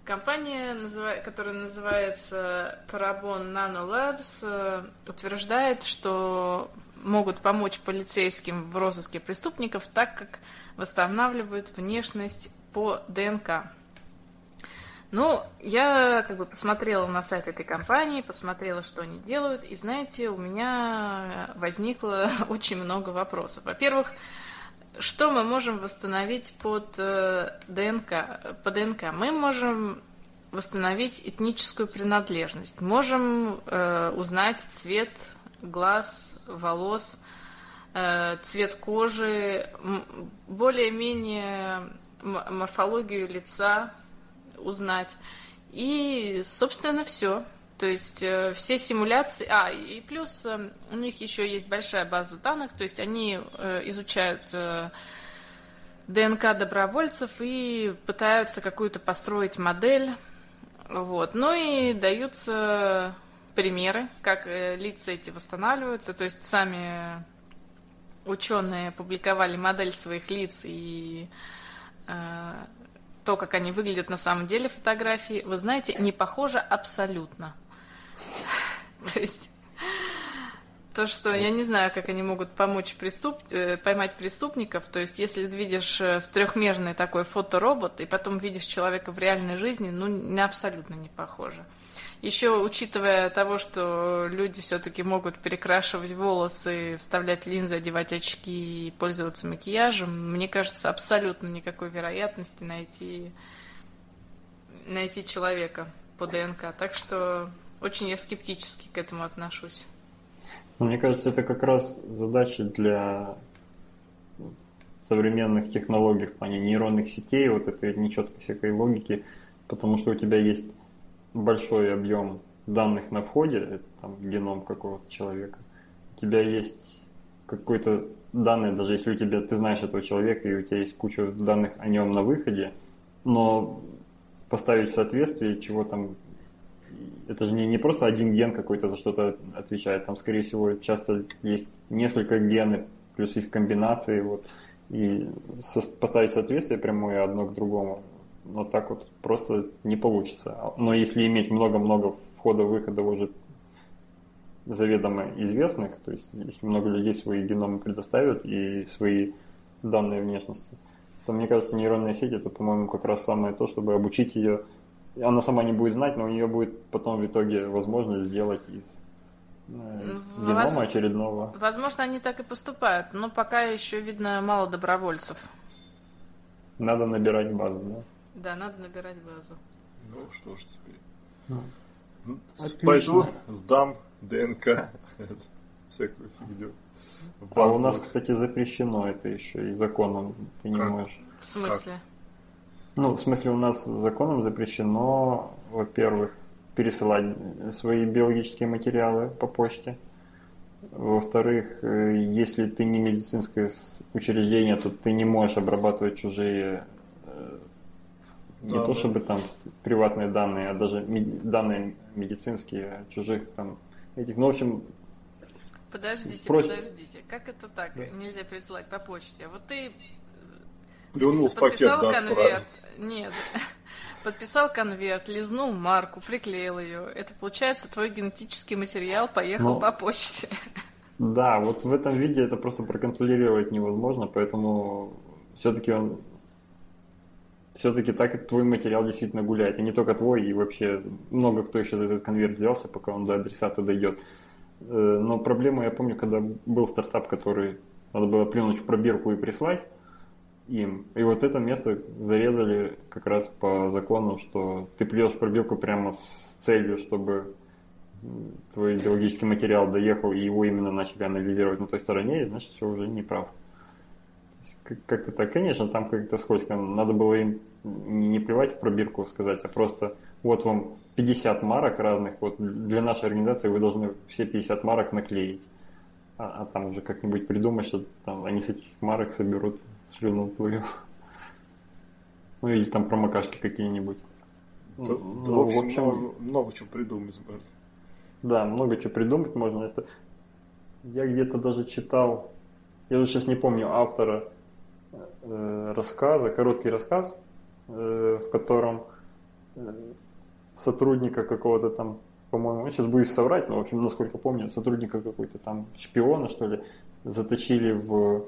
S2: компания, которая называется Parabon Nanolabs, э, утверждает, что могут помочь полицейским в розыске преступников, так как восстанавливают внешность по ДНК. Ну, я как бы посмотрела на сайт этой компании, посмотрела, что они делают, и знаете, у меня возникло очень много вопросов. Во-первых, что мы можем восстановить под э, ДНК? По ДНК мы можем восстановить этническую принадлежность, можем э, узнать цвет глаз, волос, э, цвет кожи, более-менее морфологию лица узнать. И, собственно, все. То есть э, все симуляции... А, и плюс э, у них еще есть большая база данных, то есть они э, изучают ДНК добровольцев и пытаются какую-то построить модель. Вот. Ну и даются примеры, как лица эти восстанавливаются. То есть сами ученые публиковали модель своих лиц и то, как они выглядят на самом деле фотографии, вы знаете, не похоже абсолютно. То есть то, что я не знаю, как они могут помочь преступ... Э, поймать преступников. То есть, если видишь э, в трехмерный такой фоторобот, и потом видишь человека в реальной жизни, ну, не абсолютно не похоже. Еще учитывая того, что люди все-таки могут перекрашивать волосы, вставлять линзы, одевать очки и пользоваться макияжем, мне кажется, абсолютно никакой вероятности найти, найти человека по ДНК. Так что очень я скептически к этому отношусь.
S1: Мне кажется, это как раз задача для современных технологий в плане нейронных сетей, вот этой нечеткой всякой логики, потому что у тебя есть большой объем данных на входе, это там геном какого-то человека, у тебя есть какой-то данные, даже если у тебя, ты знаешь этого человека, и у тебя есть куча данных о нем на выходе, но поставить в соответствие, чего там это же не, не просто один ген какой-то за что-то отвечает, там, скорее всего, часто есть несколько генов, плюс их комбинации, вот, и со, поставить соответствие прямое одно к другому, но так вот просто не получится. Но если иметь много-много входа-выхода уже заведомо известных, то есть если много людей свои геномы предоставят и свои данные внешности, то мне кажется, нейронная сеть это, по-моему, как раз самое то, чтобы обучить ее она сама не будет знать, но у нее будет потом в итоге возможность сделать из э, генома Воз... очередного.
S2: Возможно, они так и поступают, но пока еще, видно, мало добровольцев.
S1: Надо набирать базу, да?
S2: Да, надо набирать базу.
S3: Ну, что ж теперь. Ну, ну Пойду, сдам ДНК, всякую фигню.
S1: А у нас, кстати, запрещено это еще и законом, ты не можешь.
S2: В смысле? Как?
S1: Ну, в смысле, у нас законом запрещено, во-первых, пересылать свои биологические материалы по почте. Во-вторых, э, если ты не медицинское учреждение, то ты не можешь обрабатывать чужие э, не да, то чтобы там приватные данные, а даже данные медицинские чужих там этих. Ну, в общем.
S2: Подождите, проч... подождите. Как это так? Да. Нельзя присылать по почте. Вот ты
S3: Плюнул в пакет, да, конверт.
S2: Нет. Подписал конверт, лизнул марку, приклеил ее. Это получается твой генетический материал поехал ну, по почте.
S1: Да, вот в этом виде это просто проконтролировать невозможно, поэтому все-таки он все-таки так как твой материал действительно гуляет, и не только твой, и вообще много кто еще за этот конверт взялся, пока он до адресата дойдет. Э, но проблема, я помню, когда был стартап, который надо было плюнуть в пробирку и прислать, им. И вот это место зарезали как раз по закону, что ты плюешь пробирку прямо с целью, чтобы твой идеологический материал доехал, и его именно начали анализировать на той стороне, и значит, все уже не прав. Как-то так, конечно, там как-то скользко. Надо было им не плевать в пробирку сказать, а просто вот вам 50 марок разных, вот для нашей организации вы должны все 50 марок наклеить. А, а там уже как-нибудь придумать, что там они с этих марок соберут слюну твою. Ну или там промокашки какие-нибудь.
S3: Ну, да, в общем, много, много чего придумать можно.
S1: Да, много чего придумать можно. Это я где-то даже читал, я уже сейчас не помню автора э, рассказа, короткий рассказ, э, в котором э, сотрудника какого-то там, по-моему, сейчас будет соврать, но, в общем, насколько помню, сотрудника какой-то там шпиона, что ли, заточили в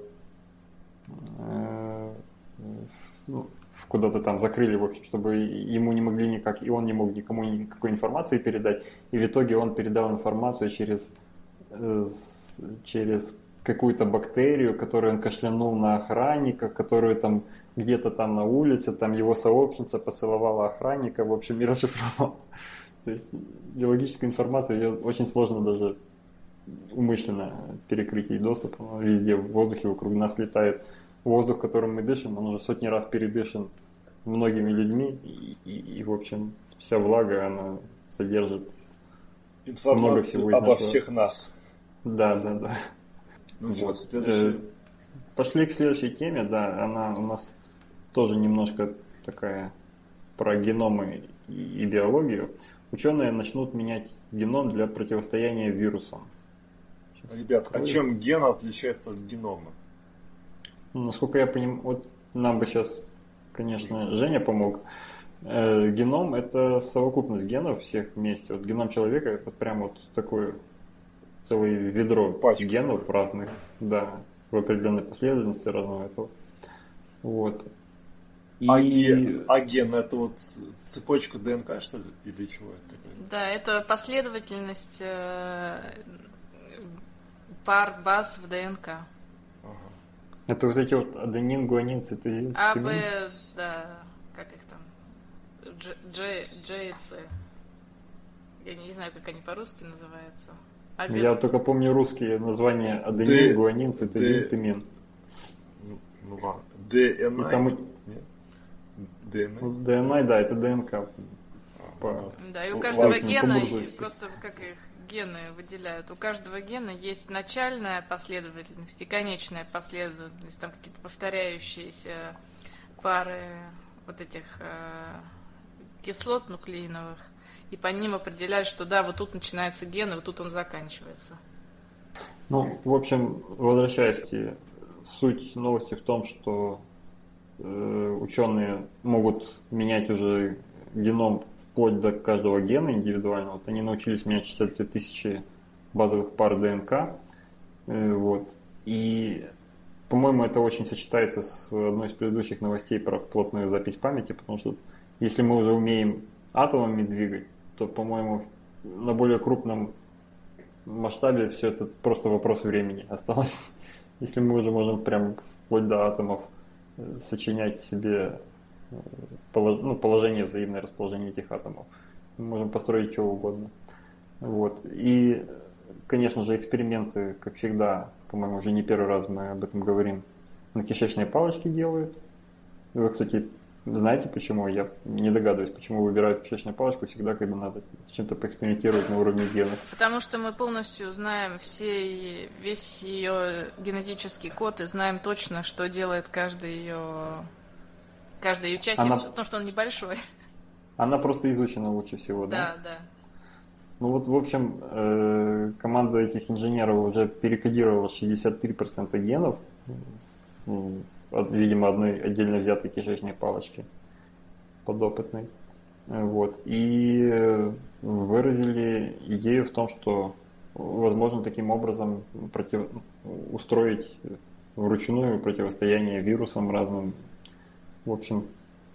S1: ну, куда-то там закрыли, в общем, чтобы ему не могли никак, и он не мог никому никакой информации передать. И в итоге он передал информацию через, э, через какую-то бактерию, которую он кашлянул на охранника, которую там где-то там на улице, там его сообщница поцеловала охранника, в общем, и расшифровал. То есть биологическая информация, ее очень сложно даже умышленно перекрыть ей доступ, везде в воздухе вокруг нас летает воздух, которым мы дышим, он уже сотни раз передышан многими людьми, и, и, и в общем, вся влага, она содержит
S3: Информацию много всего из обо нашего... всех нас.
S1: Да, да, да.
S3: Ну вот, следующий. Э,
S1: пошли к следующей теме, да, она у нас тоже немножко такая про геномы и биологию. Ученые начнут менять геном для противостояния вирусам.
S3: Ребят, а чем ген отличается от генома?
S1: Ну, насколько я понимаю, вот нам бы сейчас конечно, Женя помог. Э, геном – это совокупность генов всех вместе. Вот геном человека – это прям вот такое целое ведро Пачка. генов разных, да, в определенной последовательности разного этого. Вот.
S3: И... А, ген, а ген это вот цепочка ДНК, что ли? Или чего это такое?
S2: Да, это последовательность э, пар баз в ДНК.
S1: Ага. Это вот эти вот аденин, гуанин, цитозин.
S2: А, Б, да, как их там? Дж, Дж и С. Я не знаю, как они по-русски называются.
S1: А Я только помню русские названия аденин, гуанин, цитозин, тимин.
S3: Ну, ну ладно. ДНА? Там...
S1: ДНА? ДНА, да, это ДНК.
S2: По... Да, и у каждого гена, просто как их гены выделяют, у каждого гена есть начальная последовательность и конечная последовательность, там какие-то повторяющиеся пары вот этих э, кислот нуклеиновых, и по ним определяют, что да, вот тут начинается ген, и вот тут он заканчивается.
S1: Ну, в общем, возвращаясь суть новости в том, что э, ученые могут менять уже геном вплоть до каждого гена индивидуально. Вот они научились менять 62 тысячи базовых пар ДНК. Э, вот. И, по-моему, это очень сочетается с одной из предыдущих новостей про плотную запись памяти, потому что если мы уже умеем атомами двигать, то, по-моему, на более крупном масштабе все это просто вопрос времени осталось. Если мы уже можем прям вплоть до атомов э, сочинять себе ну, положение, взаимное расположение этих атомов. Мы можем построить что угодно. Вот. И, конечно же, эксперименты, как всегда, по-моему, уже не первый раз мы об этом говорим, на кишечной палочке делают. Вы, кстати, знаете почему? Я не догадываюсь, почему выбирают кишечную палочку всегда, когда надо с чем-то поэкспериментировать на уровне генов.
S2: Потому что мы полностью знаем все, весь ее генетический код и знаем точно, что делает каждый ее, каждая ее часть, Она... потому что он небольшой.
S1: Она просто изучена лучше всего,
S2: да? Да, да.
S1: Ну вот, в общем, э, команда этих инженеров уже перекодировала 63% генов видимо, одной отдельно взятой кишечной палочки подопытной. Вот. И выразили идею в том, что возможно таким образом против... устроить вручную противостояние вирусам разным. В общем,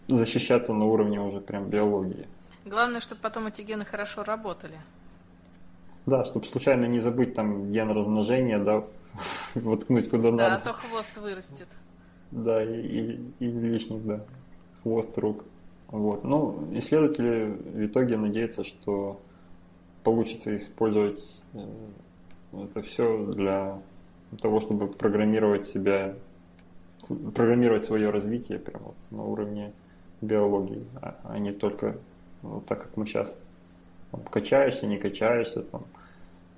S1: защищаться на уровне уже прям биологии.
S2: Главное, чтобы потом эти гены хорошо работали.
S1: Да, чтобы случайно не забыть там ген размножения, да, воткнуть куда
S2: да,
S1: надо.
S2: Да, а то хвост вырастет.
S1: Да, и, и, и лишних, да, хвост рук. Вот. Ну, исследователи в итоге надеются, что получится использовать э, это все для того, чтобы программировать себя, программировать свое развитие прямо вот на уровне биологии, а, а не только вот так, как мы сейчас там, качаешься, не качаешься, там,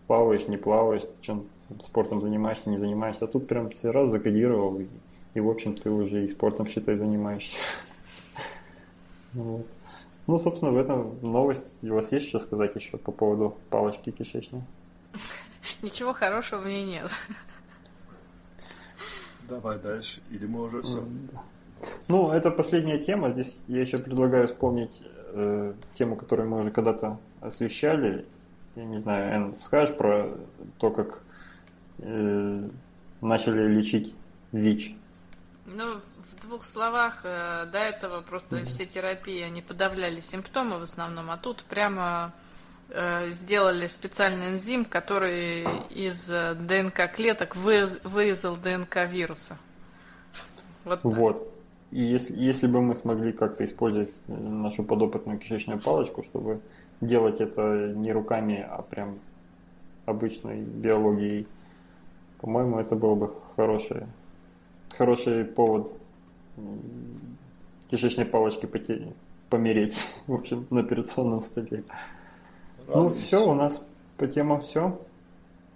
S1: плаваешь, не плаваешь, чем спортом занимаешься, не занимаешься. А тут прям все раз закодировал и и, в общем, ты уже и спортом, считай, занимаешься. Вот. Ну, собственно, в этом новость. У вас есть что сказать еще по поводу палочки кишечной?
S2: Ничего хорошего в ней нет.
S3: Давай дальше. Или мы уже все?
S1: Ну, это последняя тема. Здесь я еще предлагаю вспомнить э, тему, которую мы уже когда-то освещали. Я не знаю, Эн, скажешь про то, как э, начали лечить ВИЧ?
S2: Ну, в двух словах, э, до этого просто mm-hmm. все терапии, они подавляли симптомы в основном, а тут прямо сделали специальный энзим, который из ДНК клеток вырез, вырезал ДНК вируса.
S1: Вот. вот. И если, если бы мы смогли как-то использовать э, нашу подопытную кишечную палочку, чтобы делать это не руками, а прям обычной биологией, по-моему, это было бы хорошее хороший повод кишечной палочки потерять, помереть, в общем, на операционном столе. Ну, все, у нас по темам все.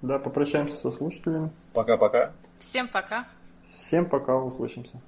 S1: Да, попрощаемся со слушателями.
S3: Пока-пока.
S2: Всем пока.
S1: Всем пока, услышимся.